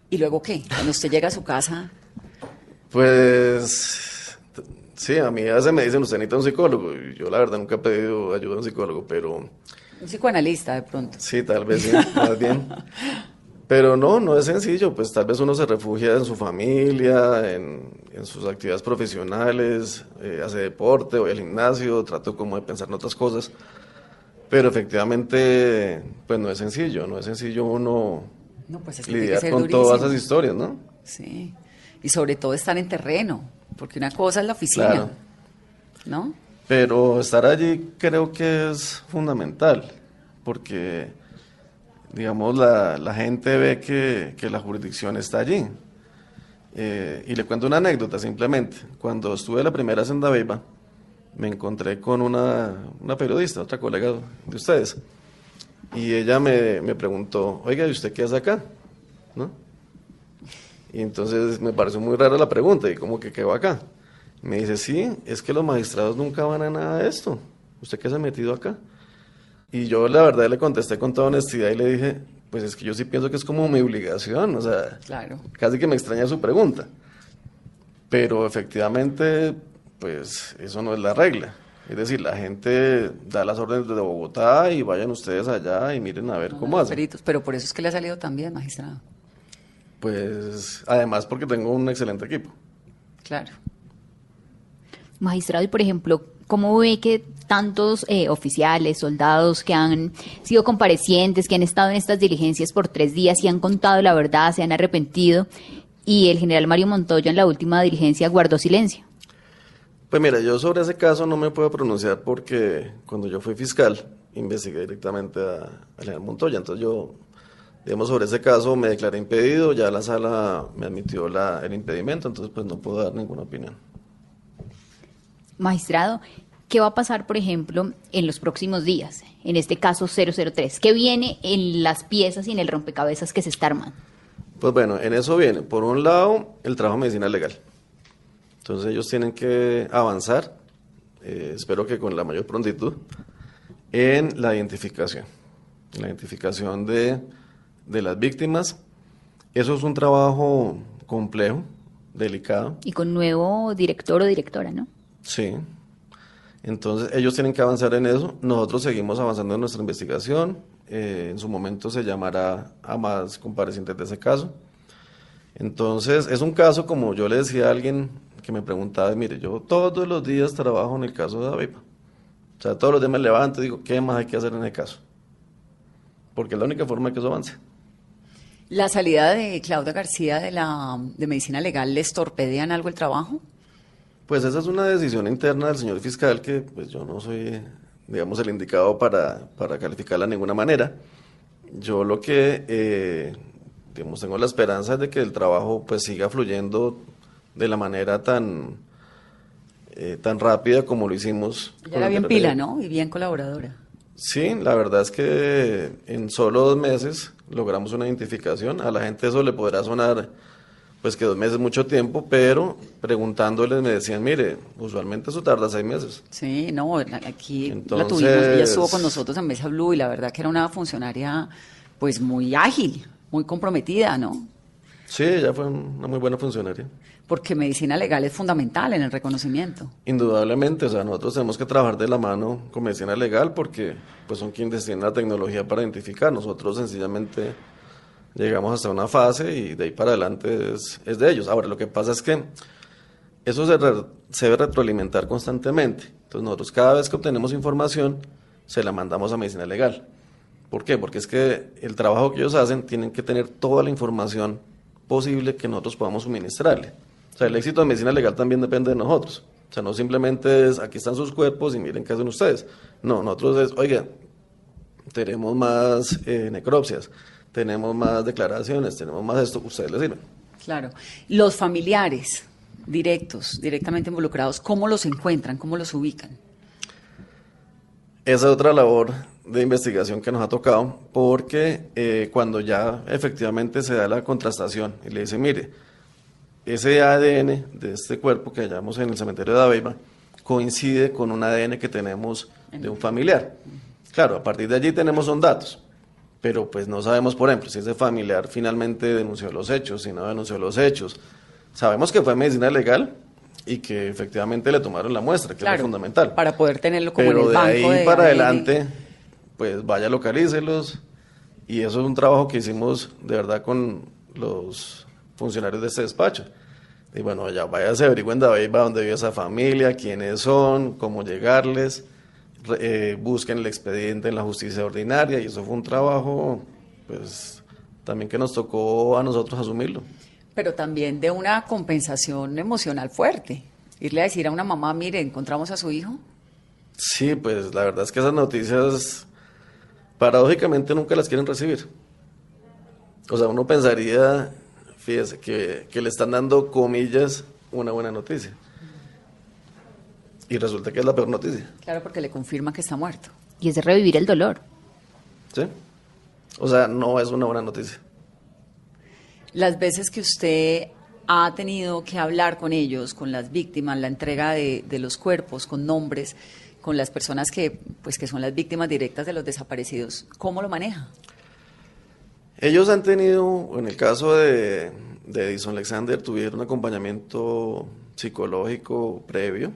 ¿Y luego qué? Cuando usted llega a su casa. Pues sí, a mí a veces me dicen, usted necesita un psicólogo. Y yo la verdad nunca he pedido ayuda a un psicólogo, pero... Un psicoanalista de pronto. Sí, tal vez sí, más bien. Pero no, no es sencillo, pues tal vez uno se refugia en su familia, en, en sus actividades profesionales, eh, hace deporte, voy al gimnasio, trato como de pensar en otras cosas, pero efectivamente, pues no es sencillo, no es sencillo uno no, pues es lidiar con durísimo. todas esas historias, ¿no? Sí, y sobre todo estar en terreno, porque una cosa es la oficina, claro. ¿no? Pero estar allí creo que es fundamental, porque digamos, la, la gente ve que, que, la jurisdicción está allí. Eh, y le cuento una anécdota simplemente. Cuando estuve la primera Senda Beiba, me encontré con una, una, periodista, otra colega de ustedes, y ella me, me preguntó, oiga, ¿y usted qué hace acá? ¿No? Y entonces me pareció muy rara la pregunta, y como que va acá. Me dice, sí, es que los magistrados nunca van a nada de esto. ¿Usted qué se ha metido acá? Y yo la verdad le contesté con toda honestidad y le dije, pues es que yo sí pienso que es como mi obligación, o sea, claro. casi que me extraña su pregunta. Pero efectivamente, pues eso no es la regla. Es decir, la gente da las órdenes de Bogotá y vayan ustedes allá y miren a ver no, cómo hacen. Peritos, pero por eso es que le ha salido tan bien, magistrado. Pues además porque tengo un excelente equipo. Claro. Magistrado, y por ejemplo, ¿cómo ve que tantos eh, oficiales, soldados que han sido comparecientes, que han estado en estas diligencias por tres días y han contado la verdad, se han arrepentido, y el general Mario Montoya en la última diligencia guardó silencio? Pues mira, yo sobre ese caso no me puedo pronunciar porque cuando yo fui fiscal investigué directamente a, a general Montoya, entonces yo digamos, sobre ese caso me declaré impedido, ya la sala me admitió la, el impedimento, entonces pues no puedo dar ninguna opinión. Magistrado, ¿qué va a pasar, por ejemplo, en los próximos días? En este caso 003, ¿qué viene en las piezas y en el rompecabezas que se está armando? Pues bueno, en eso viene, por un lado, el trabajo de medicina legal. Entonces ellos tienen que avanzar, eh, espero que con la mayor prontitud, en la identificación, la identificación de, de las víctimas. Eso es un trabajo complejo, delicado. Y con nuevo director o directora, ¿no? Sí. Entonces ellos tienen que avanzar en eso. Nosotros seguimos avanzando en nuestra investigación. Eh, en su momento se llamará a más comparecientes de ese caso. Entonces es un caso como yo le decía a alguien que me preguntaba, mire, yo todos los días trabajo en el caso de Avipa. O sea, todos los días me levanto y digo, ¿qué más hay que hacer en el caso? Porque es la única forma de que eso avance. ¿La salida de Claudia García de la de medicina legal les torpedean algo el trabajo? Pues esa es una decisión interna del señor fiscal que pues yo no soy, digamos, el indicado para, para calificarla de ninguna manera. Yo lo que, eh, digamos, tengo la esperanza de que el trabajo pues siga fluyendo de la manera tan, eh, tan rápida como lo hicimos. Ella era bien pila, ¿no? Y bien colaboradora. Sí, la verdad es que en solo dos meses logramos una identificación. A la gente eso le podrá sonar, pues que dos meses es mucho tiempo, pero preguntándoles me decían, mire, usualmente eso tarda seis meses. Sí, no, aquí la tuvimos, ella estuvo con nosotros en Mesa Blue y la verdad que era una funcionaria pues muy ágil, muy comprometida, ¿no? Sí, ella fue una muy buena funcionaria. Porque medicina legal es fundamental en el reconocimiento. Indudablemente, o sea, nosotros tenemos que trabajar de la mano con medicina legal porque pues son quienes tienen la tecnología para identificar. Nosotros sencillamente llegamos hasta una fase y de ahí para adelante es, es de ellos. Ahora, lo que pasa es que eso se, re- se debe retroalimentar constantemente. Entonces nosotros cada vez que obtenemos información se la mandamos a medicina legal. ¿Por qué? Porque es que el trabajo que ellos hacen tienen que tener toda la información posible que nosotros podamos suministrarle. O sea, el éxito de medicina legal también depende de nosotros. O sea, no simplemente es aquí están sus cuerpos y miren qué hacen ustedes. No, nosotros es, oiga, tenemos más eh, necropsias, tenemos más declaraciones, tenemos más esto, ustedes les sirven. Claro. Los familiares directos, directamente involucrados, ¿cómo los encuentran? ¿Cómo los ubican? Esa es otra labor de investigación que nos ha tocado, porque eh, cuando ya efectivamente se da la contrastación y le dice, mire, ese ADN de este cuerpo que hallamos en el cementerio de Aveiva coincide con un ADN que tenemos de un familiar. Claro, a partir de allí tenemos son datos, pero pues no sabemos, por ejemplo, si ese familiar finalmente denunció los hechos, si no denunció los hechos. Sabemos que fue medicina legal y que efectivamente le tomaron la muestra, que es lo fundamental. Para poder tenerlo como Pero en el de banco ahí de para ADN. adelante, pues vaya, localícelos. Y eso es un trabajo que hicimos de verdad con los funcionarios de este despacho. Y bueno, ya váyase, averigüen ahí va dónde vive esa familia, quiénes son, cómo llegarles, eh, busquen el expediente en la justicia ordinaria. Y eso fue un trabajo, pues, también que nos tocó a nosotros asumirlo. Pero también de una compensación emocional fuerte. Irle a decir a una mamá, mire, encontramos a su hijo. Sí, pues la verdad es que esas noticias paradójicamente nunca las quieren recibir. O sea, uno pensaría, fíjese, que, que le están dando comillas una buena noticia. Y resulta que es la peor noticia. Claro, porque le confirma que está muerto. Y es de revivir el dolor. ¿Sí? O sea, no es una buena noticia. Las veces que usted ha tenido que hablar con ellos, con las víctimas, la entrega de, de los cuerpos, con nombres, con las personas que, pues, que son las víctimas directas de los desaparecidos, ¿cómo lo maneja? Ellos han tenido, en el caso de, de Edison Alexander, tuvieron acompañamiento psicológico previo.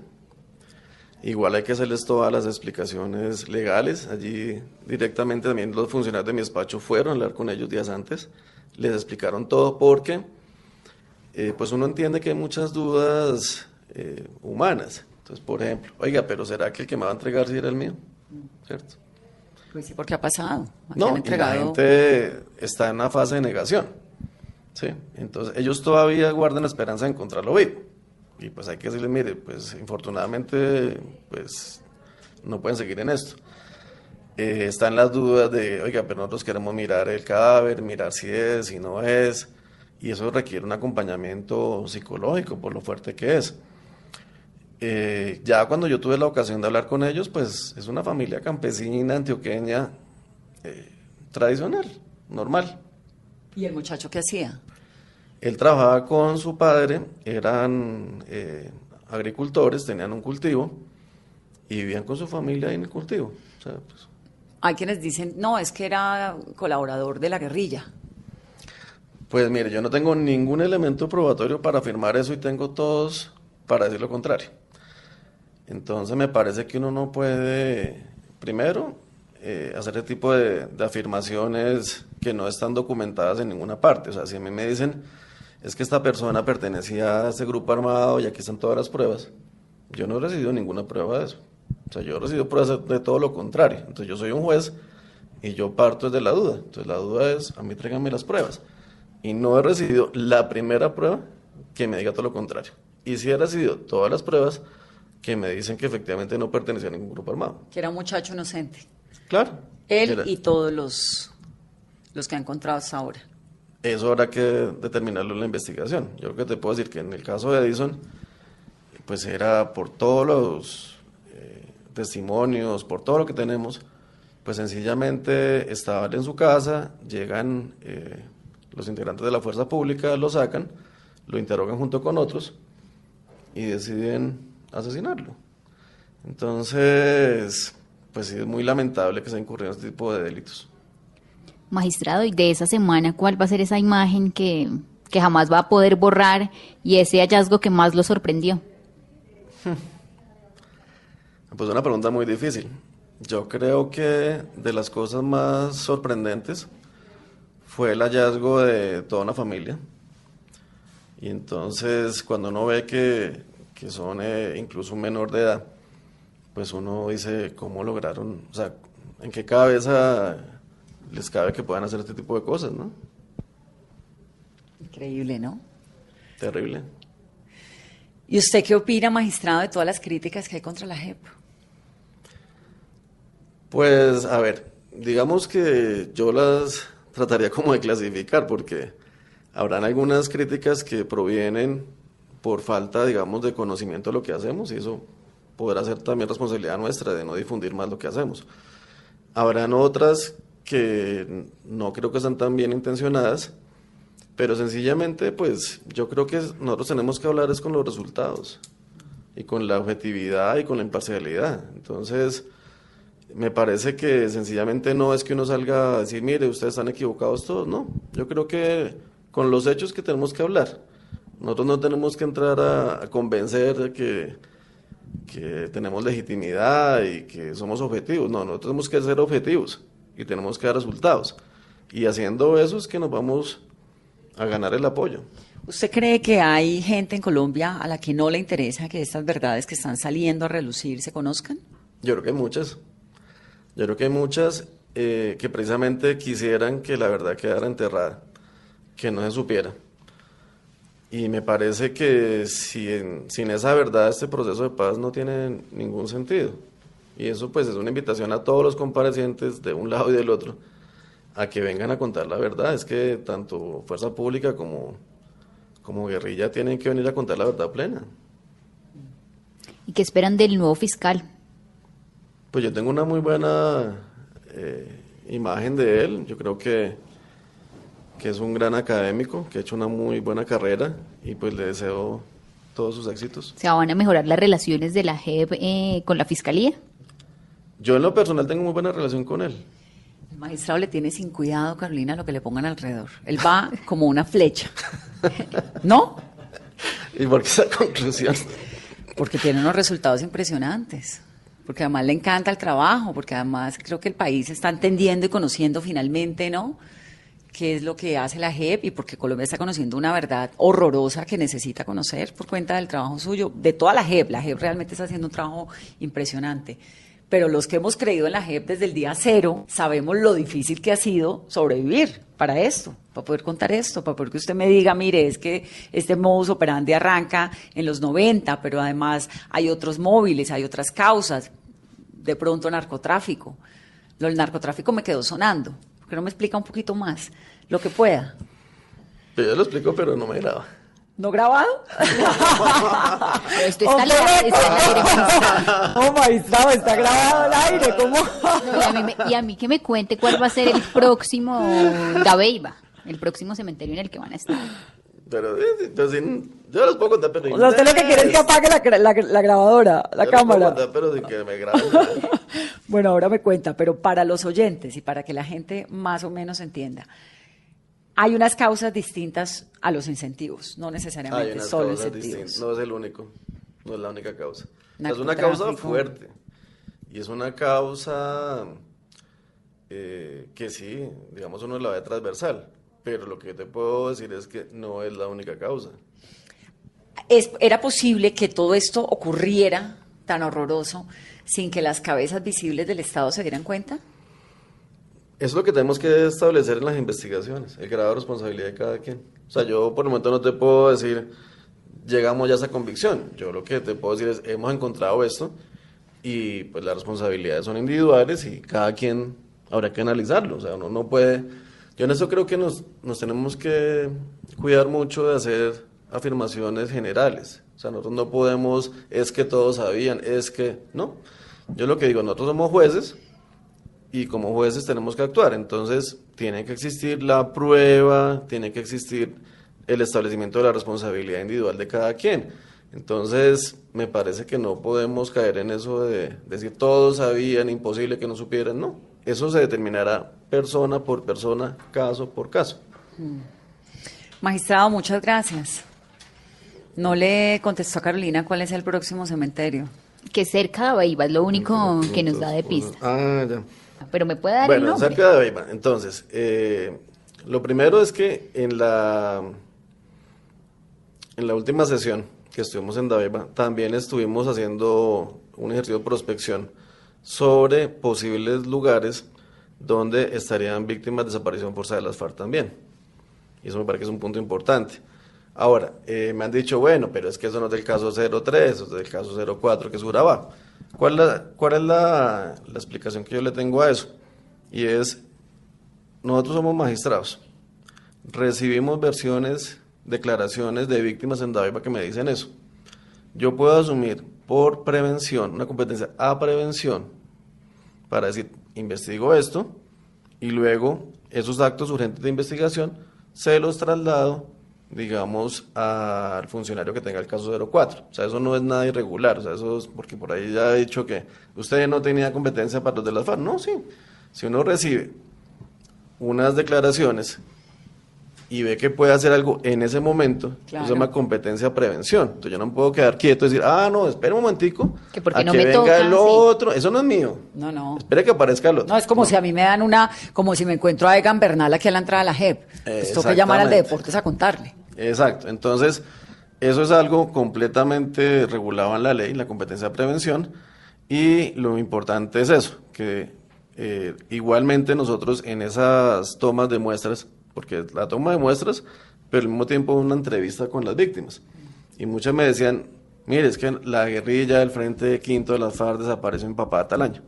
Igual hay que hacerles todas las explicaciones legales. Allí directamente también los funcionarios de mi despacho fueron a hablar con ellos días antes. Les explicaron todo porque eh, pues uno entiende que hay muchas dudas eh, humanas. Entonces, por ejemplo, oiga, pero ¿será que el que me va a entregar si era el mío? ¿Cierto? Pues sí, porque ha pasado. Aquí No, han y la entregado- gente está en una fase de negación. ¿sí? Entonces, ellos todavía guardan la esperanza de encontrarlo vivo. Y pues hay que decirles, mire, pues infortunadamente, pues no pueden seguir en esto. Eh, están las dudas de, oiga, pero nosotros queremos mirar el cadáver, mirar si es, si no es. Y eso requiere un acompañamiento psicológico por lo fuerte que es. Eh, ya cuando yo tuve la ocasión de hablar con ellos, pues es una familia campesina, antioqueña, eh, tradicional, normal. ¿Y el muchacho qué hacía? Él trabajaba con su padre, eran eh, agricultores, tenían un cultivo y vivían con su familia en el cultivo. O sea, pues, Hay quienes dicen, no, es que era colaborador de la guerrilla. pues mire, yo no tengo ningún elemento probatorio para afirmar eso y tengo todos para decir lo contrario. Entonces me parece que uno no puede, primero, eh, hacer ese tipo de, de afirmaciones que no están documentadas en ninguna parte. O sea, si a mí me dicen, es que esta persona pertenecía a ese grupo armado y aquí están todas las pruebas, yo no he recibido ninguna prueba de eso. O sea, yo he recibido pruebas de todo lo contrario. Entonces yo soy un juez y yo parto desde la duda. Entonces la duda es, a mí tráiganme las pruebas. Y no he recibido la primera prueba que me diga todo lo contrario. Y sí he recibido todas las pruebas que me dicen que efectivamente no pertenecía a ningún grupo armado. Que era un muchacho inocente. Claro. Él Era- y todos los, los que ha encontrado hasta ahora. Eso habrá que determinarlo en la investigación. Yo creo que te puedo decir que en el caso de Edison, pues era por todos los eh, testimonios, por todo lo que tenemos, Pues sencillamente estaba en su casa, llegan eh, los integrantes de la fuerza pública, lo sacan, lo interrogan junto con otros y deciden asesinarlo. Entonces, pues sí, es muy lamentable que se incurrido en este tipo de delitos. Magistrado, y de esa semana, ¿cuál va a ser esa imagen que, que jamás va a poder borrar y ese hallazgo que más lo sorprendió? *laughs* Pues una pregunta muy difícil. Yo creo que de las cosas más sorprendentes fue el hallazgo de toda una familia. Y entonces cuando uno ve que, que son eh, incluso menor de edad, pues uno dice, ¿cómo lograron? O sea, ¿en qué cabeza les cabe que puedan hacer este tipo de cosas, no? Increíble, ¿no? Terrible. ¿Y usted qué opina, magistrado, de todas las críticas que hay contra la JEP? Pues, a ver, digamos que yo las trataría como de clasificar, porque habrán algunas críticas que provienen por falta, digamos, de conocimiento de lo que hacemos, y eso podrá ser también responsabilidad nuestra de no difundir más lo que hacemos. Habrán otras que no creo que sean tan bien intencionadas, pero sencillamente, pues yo creo que nosotros tenemos que hablar es con los resultados y con la objetividad y con la imparcialidad. Entonces, me parece que sencillamente no es que uno salga a decir, mire, ustedes están equivocados todos, no. Yo creo que con los hechos que tenemos que hablar. Nosotros no tenemos que entrar a, a convencer que, que tenemos legitimidad y que somos objetivos. No, nosotros tenemos que ser objetivos y tenemos que dar resultados. Y haciendo eso es que nos vamos a ganar el apoyo. ¿Usted cree que hay gente en Colombia a la que no le interesa que estas verdades que están saliendo a relucir se conozcan? Yo creo que hay muchas. Yo creo que hay muchas eh, que precisamente quisieran que la verdad quedara enterrada, que no se supiera. Y me parece que sin, sin esa verdad este proceso de paz no tiene ningún sentido. Y eso pues es una invitación a todos los comparecientes de un lado y del otro a que vengan a contar la verdad. Es que tanto fuerza pública como, como guerrilla tienen que venir a contar la verdad plena. ¿Y qué esperan del nuevo fiscal? Pues yo tengo una muy buena eh, imagen de él. Yo creo que, que es un gran académico, que ha hecho una muy buena carrera y pues le deseo todos sus éxitos. ¿Se van a mejorar las relaciones de la JEP eh, con la fiscalía? Yo en lo personal tengo muy buena relación con él. El magistrado le tiene sin cuidado, Carolina, lo que le pongan alrededor. Él va como una flecha. *laughs* ¿No? ¿Y por qué esa conclusión? Porque tiene unos resultados impresionantes. Porque además le encanta el trabajo, porque además creo que el país está entendiendo y conociendo finalmente, ¿no? Qué es lo que hace la JEP y porque Colombia está conociendo una verdad horrorosa que necesita conocer por cuenta del trabajo suyo, de toda la JEP. La JEP realmente está haciendo un trabajo impresionante pero los que hemos creído en la JEP desde el día cero sabemos lo difícil que ha sido sobrevivir para esto, para poder contar esto, para poder que usted me diga, mire, es que este modus operandi arranca en los 90, pero además hay otros móviles, hay otras causas, de pronto narcotráfico. Lo del narcotráfico me quedó sonando, porque no me explica un poquito más, lo que pueda. Yo lo explico, pero no me graba. ¿No grabado? Pero esto está, al aire, está al aire. Oh, magistrado, está grabado al aire, ¿cómo? No, y, a mí, y a mí que me cuente cuál va a ser el próximo Dabeiba, el próximo cementerio en el que van a estar. Pero, eh, pero sin- yo los puedo contar, pero... O sea, usted lo que quiere es que apague la, la- la grabadora, la Yo los puedo cámara. contar, pero sin que me graben. *laughs* Bueno, ahora me cuenta, pero para los oyentes y para que la gente más o menos entienda, hay unas causas distintas a los incentivos, no necesariamente solo incentivos. distintas. No es el único. No es la única causa. O sea, es una causa fuerte. Y es una causa eh, que sí, digamos, uno la ve transversal. Pero lo que te puedo decir es que no es la única causa. Es- ¿Era posible que todo esto ocurriera tan horroroso sin que las cabezas visibles del Estado se dieran cuenta? Es lo que tenemos que establecer en las investigaciones, el grado de responsabilidad de cada quien. O sea, yo por el momento no te puedo decir, llegamos ya a esa convicción. Yo lo que te puedo decir es, hemos encontrado esto y pues las responsabilidades son individuales y cada quien habrá que analizarlo. O sea, uno no puede... Yo en eso creo que nos, nos tenemos que cuidar mucho de hacer afirmaciones generales. O sea, nosotros no podemos, es que todos sabían, es que... No. Yo lo que digo, nosotros somos jueces y como jueces tenemos que actuar. Entonces, tiene que existir la prueba, tiene que existir el establecimiento de la responsabilidad individual de cada quien. Entonces, me parece que no podemos caer en eso de decir todos sabían, imposible que no supieran, no. Eso se determinará persona por persona, caso por caso. Magistrado, muchas gracias. No le contestó a Carolina cuál es el próximo cementerio. Que cerca de Bahía es lo único que nos da de pista. Ah, ya. Pero me puede dar el Bueno, nombre. cerca de Beiba. Entonces, eh, lo primero es que en la, en la última sesión que estuvimos en Dabeiba, también estuvimos haciendo un ejercicio de prospección sobre posibles lugares donde estarían víctimas de desaparición forzada de las FARC también. Y eso me parece que es un punto importante. Ahora, eh, me han dicho, bueno, pero es que eso no es del caso 03, eso es del caso 04, que es Urabá. ¿Cuál, la- cuál es la, la explicación que yo le tengo a eso? Y es, nosotros somos magistrados, recibimos versiones, declaraciones de víctimas en Daviva que me dicen eso. Yo puedo asumir por prevención, una competencia a prevención, para decir, investigo esto, y luego esos actos urgentes de investigación se los traslado, digamos, al funcionario que tenga el caso 04. O sea, eso no es nada irregular, o sea, eso es porque por ahí ya he dicho que usted no tenía competencia para los de las FARC. No, sí. Si uno recibe unas declaraciones y ve que puede hacer algo en ese momento, Claro. eso se llama competencia prevención. Entonces yo no me puedo quedar quieto y decir, ah, no, espera un momentico, Que porque a no que me venga toca, el sí. otro, eso no es mío. No, no. Espere que aparezca el otro. No, es como si a mí me dan una, como si me encuentro a Egan Bernal aquí a la entrada de la JEP. Pues que llamar al de deportes a contarle. Exacto. Entonces, eso es algo completamente regulado en la ley, la competencia de prevención. Y lo importante es eso, que eh, igualmente nosotros en esas tomas de muestras, porque la toma de muestras, pero al mismo tiempo una entrevista con las víctimas. Y muchas me decían, mire, es que la guerrilla del Frente Quinto de las FARC desapareció en papá tal año.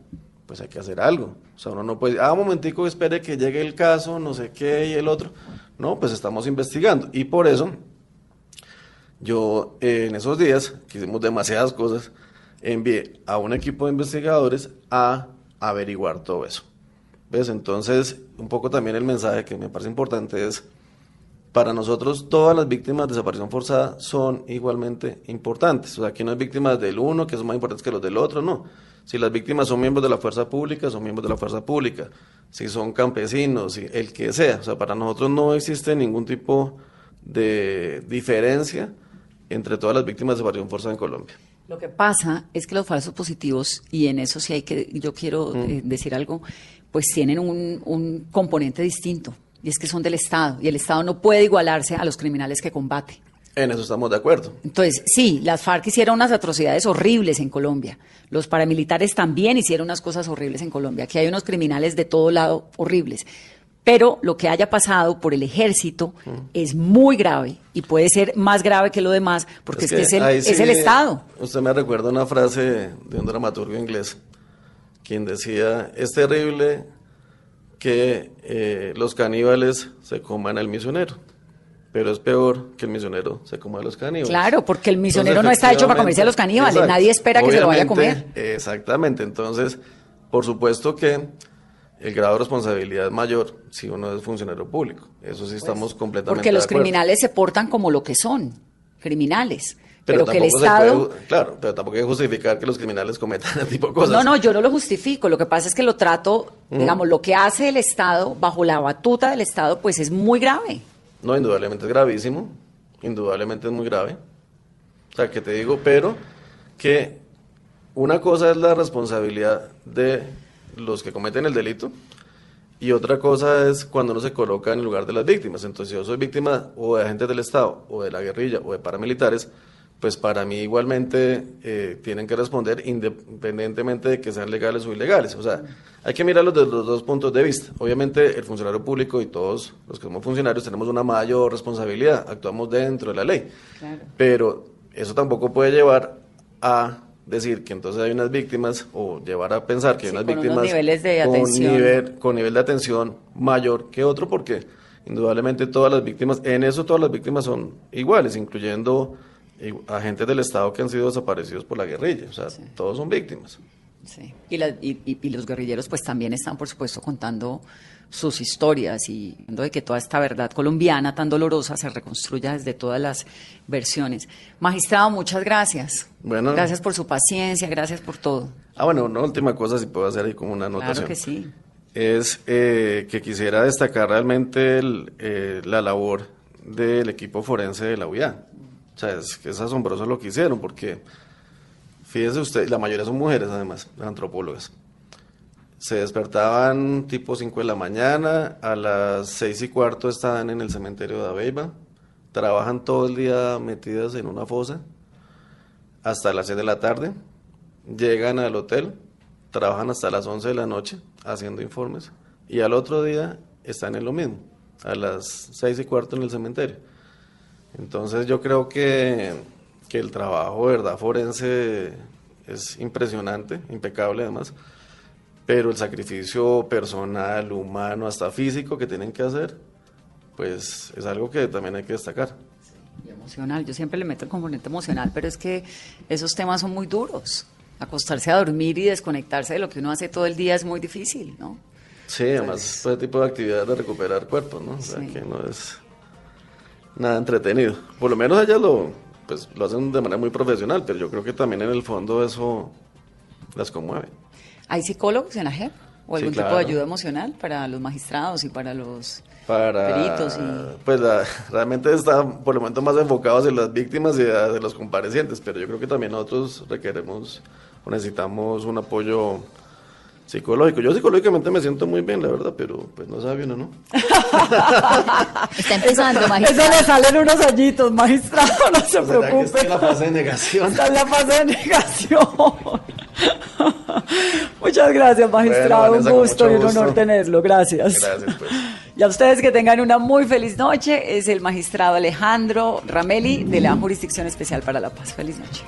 Pues hay que hacer algo. O sea, uno no puede, ah, un momentico, espere que llegue el caso, no sé qué, y el otro. No, pues estamos investigando. Y por eso, yo eh, en esos días, que hicimos demasiadas cosas, envié a un equipo de investigadores a averiguar todo eso. ¿Ves? Entonces, un poco también el mensaje que me parece importante es, para nosotros todas las víctimas de desaparición forzada son igualmente importantes. O sea, aquí no hay víctimas del uno que son más importantes que los del otro, no. Si las víctimas son miembros de la fuerza pública, son miembros de la fuerza pública. Si son campesinos, si el que sea. O sea, para nosotros no existe ningún tipo de diferencia entre todas las víctimas de desaparición forzada en Colombia. Lo que pasa es que los falsos positivos, y en eso sí hay que, yo quiero eh, decir algo, pues tienen un, un componente distinto, y es que son del Estado, y el Estado no puede igualarse a los criminales que combate. En eso estamos de acuerdo. Entonces, sí, las FARC hicieron unas atrocidades horribles en Colombia. Los paramilitares también hicieron unas cosas horribles en Colombia. Aquí hay unos criminales de todo lado horribles. Pero lo que haya pasado por el ejército es muy grave y puede ser más grave que lo demás porque es, que, es, el, es el Estado. Usted me recuerda una frase de un dramaturgo inglés, quien decía, es terrible que eh, los caníbales se coman al misionero, pero es peor que el misionero se coma a los caníbales. Claro, porque el misionero Entonces, no está hecho para comerse a los caníbales, nadie espera que se lo vaya a comer. Exactamente, entonces, por supuesto que el grado de responsabilidad es mayor si uno es funcionario público. Eso sí estamos completamente Pues, Porque los de acuerdo. criminales se portan como lo que son, criminales. Pero, que el Estado... puede- claro, pero tampoco hay que justificar que los criminales cometan *laughs* ese tipo de cosas. No, no, yo no lo justifico. Lo que pasa es que lo trato, digamos, lo que hace el Estado bajo la batuta del Estado, pues es muy grave. No, indudablemente es gravísimo, indudablemente es muy grave. O sea, que te digo, pero que una cosa es la responsabilidad de los que cometen el delito y otra cosa es cuando uno se coloca en el lugar de las víctimas. Entonces, si yo soy víctima o de agentes del Estado, o de la guerrilla, o de paramilitares, pues para mí igualmente eh, tienen que responder independientemente de que sean legales o ilegales. O sea, hay que mirarlo desde los dos puntos de vista. Obviamente el funcionario público y todos los que somos funcionarios tenemos una mayor responsabilidad, actuamos dentro de la ley. Pero eso tampoco puede llevar a decir que entonces hay unas víctimas o llevar a pensar que hay unas con unos víctimas niveles de con atención. nivel con nivel de atención mayor que otro porque indudablemente todas las víctimas en eso todas las víctimas son iguales incluyendo agentes del estado que han sido desaparecidos por la guerrilla o sea todos son víctimas Sí. Y, la- y- y- y los guerrilleros pues también están, por supuesto, contando sus historias y de que toda esta verdad colombiana tan dolorosa se reconstruya desde todas las versiones. Magistrado, muchas gracias. Bueno. Gracias por su paciencia, gracias por todo. Ah, bueno, una última cosa, si puedo hacer ahí como una anotación. Claro que sí. Es eh, que quisiera destacar realmente el, eh, la labor del equipo forense de la UIA. O sea, es, es asombroso lo que hicieron, porque fíjese usted, la mayoría son mujeres además, antropólogas. Se despertaban tipo 5 de la mañana, a las 6 y cuarto estaban en el cementerio de Aveiva, trabajan todo el día metidas en una fosa hasta las 6 de la tarde, llegan al hotel, trabajan hasta las 11 de la noche haciendo informes y al otro día están en lo mismo, a las 6 y cuarto en el cementerio. Entonces yo creo que, que el trabajo, verdad, forense es impresionante, impecable además, pero el sacrificio personal, humano, hasta físico que tienen que hacer, pues es algo que también hay que destacar. Y emocional, yo siempre le meto el componente emocional, pero es que esos temas son muy duros. Acostarse a dormir y desconectarse de lo que uno hace todo el día es muy difícil, ¿no? Sí, además ese tipo de actividades de recuperar cuerpos, ¿no? O sea, Sí. que no es nada entretenido. Por lo menos ellas lo, pues, lo hacen de manera muy profesional, pero yo creo que también en el fondo eso las conmueve. ¿Hay psicólogos en la JEP? ¿O Sí, algún tipo de ayuda emocional para los magistrados y para los Para, peritos? Y... pues la- realmente está por el momento más enfocado hacia las víctimas y hacia los comparecientes, pero yo creo que también nosotros requeremos o necesitamos un apoyo psicológico. Yo psicológicamente me siento muy bien, la verdad, pero pues no sabe uno, ¿no? *laughs* Está empezando, Eso magistrado. le salen unos añitos, magistrado, no se ¿Será que preocupe. está en la fase de negación? Está en la fase de negación. Muchas gracias, magistrado. Bueno, Vanessa, un gusto y un honor gusto. tenerlo. Gracias. Gracias, pues. Y a ustedes que tengan una muy feliz noche. Es el magistrado Alejandro Rameli de la Jurisdicción Especial para la Paz. Feliz noche.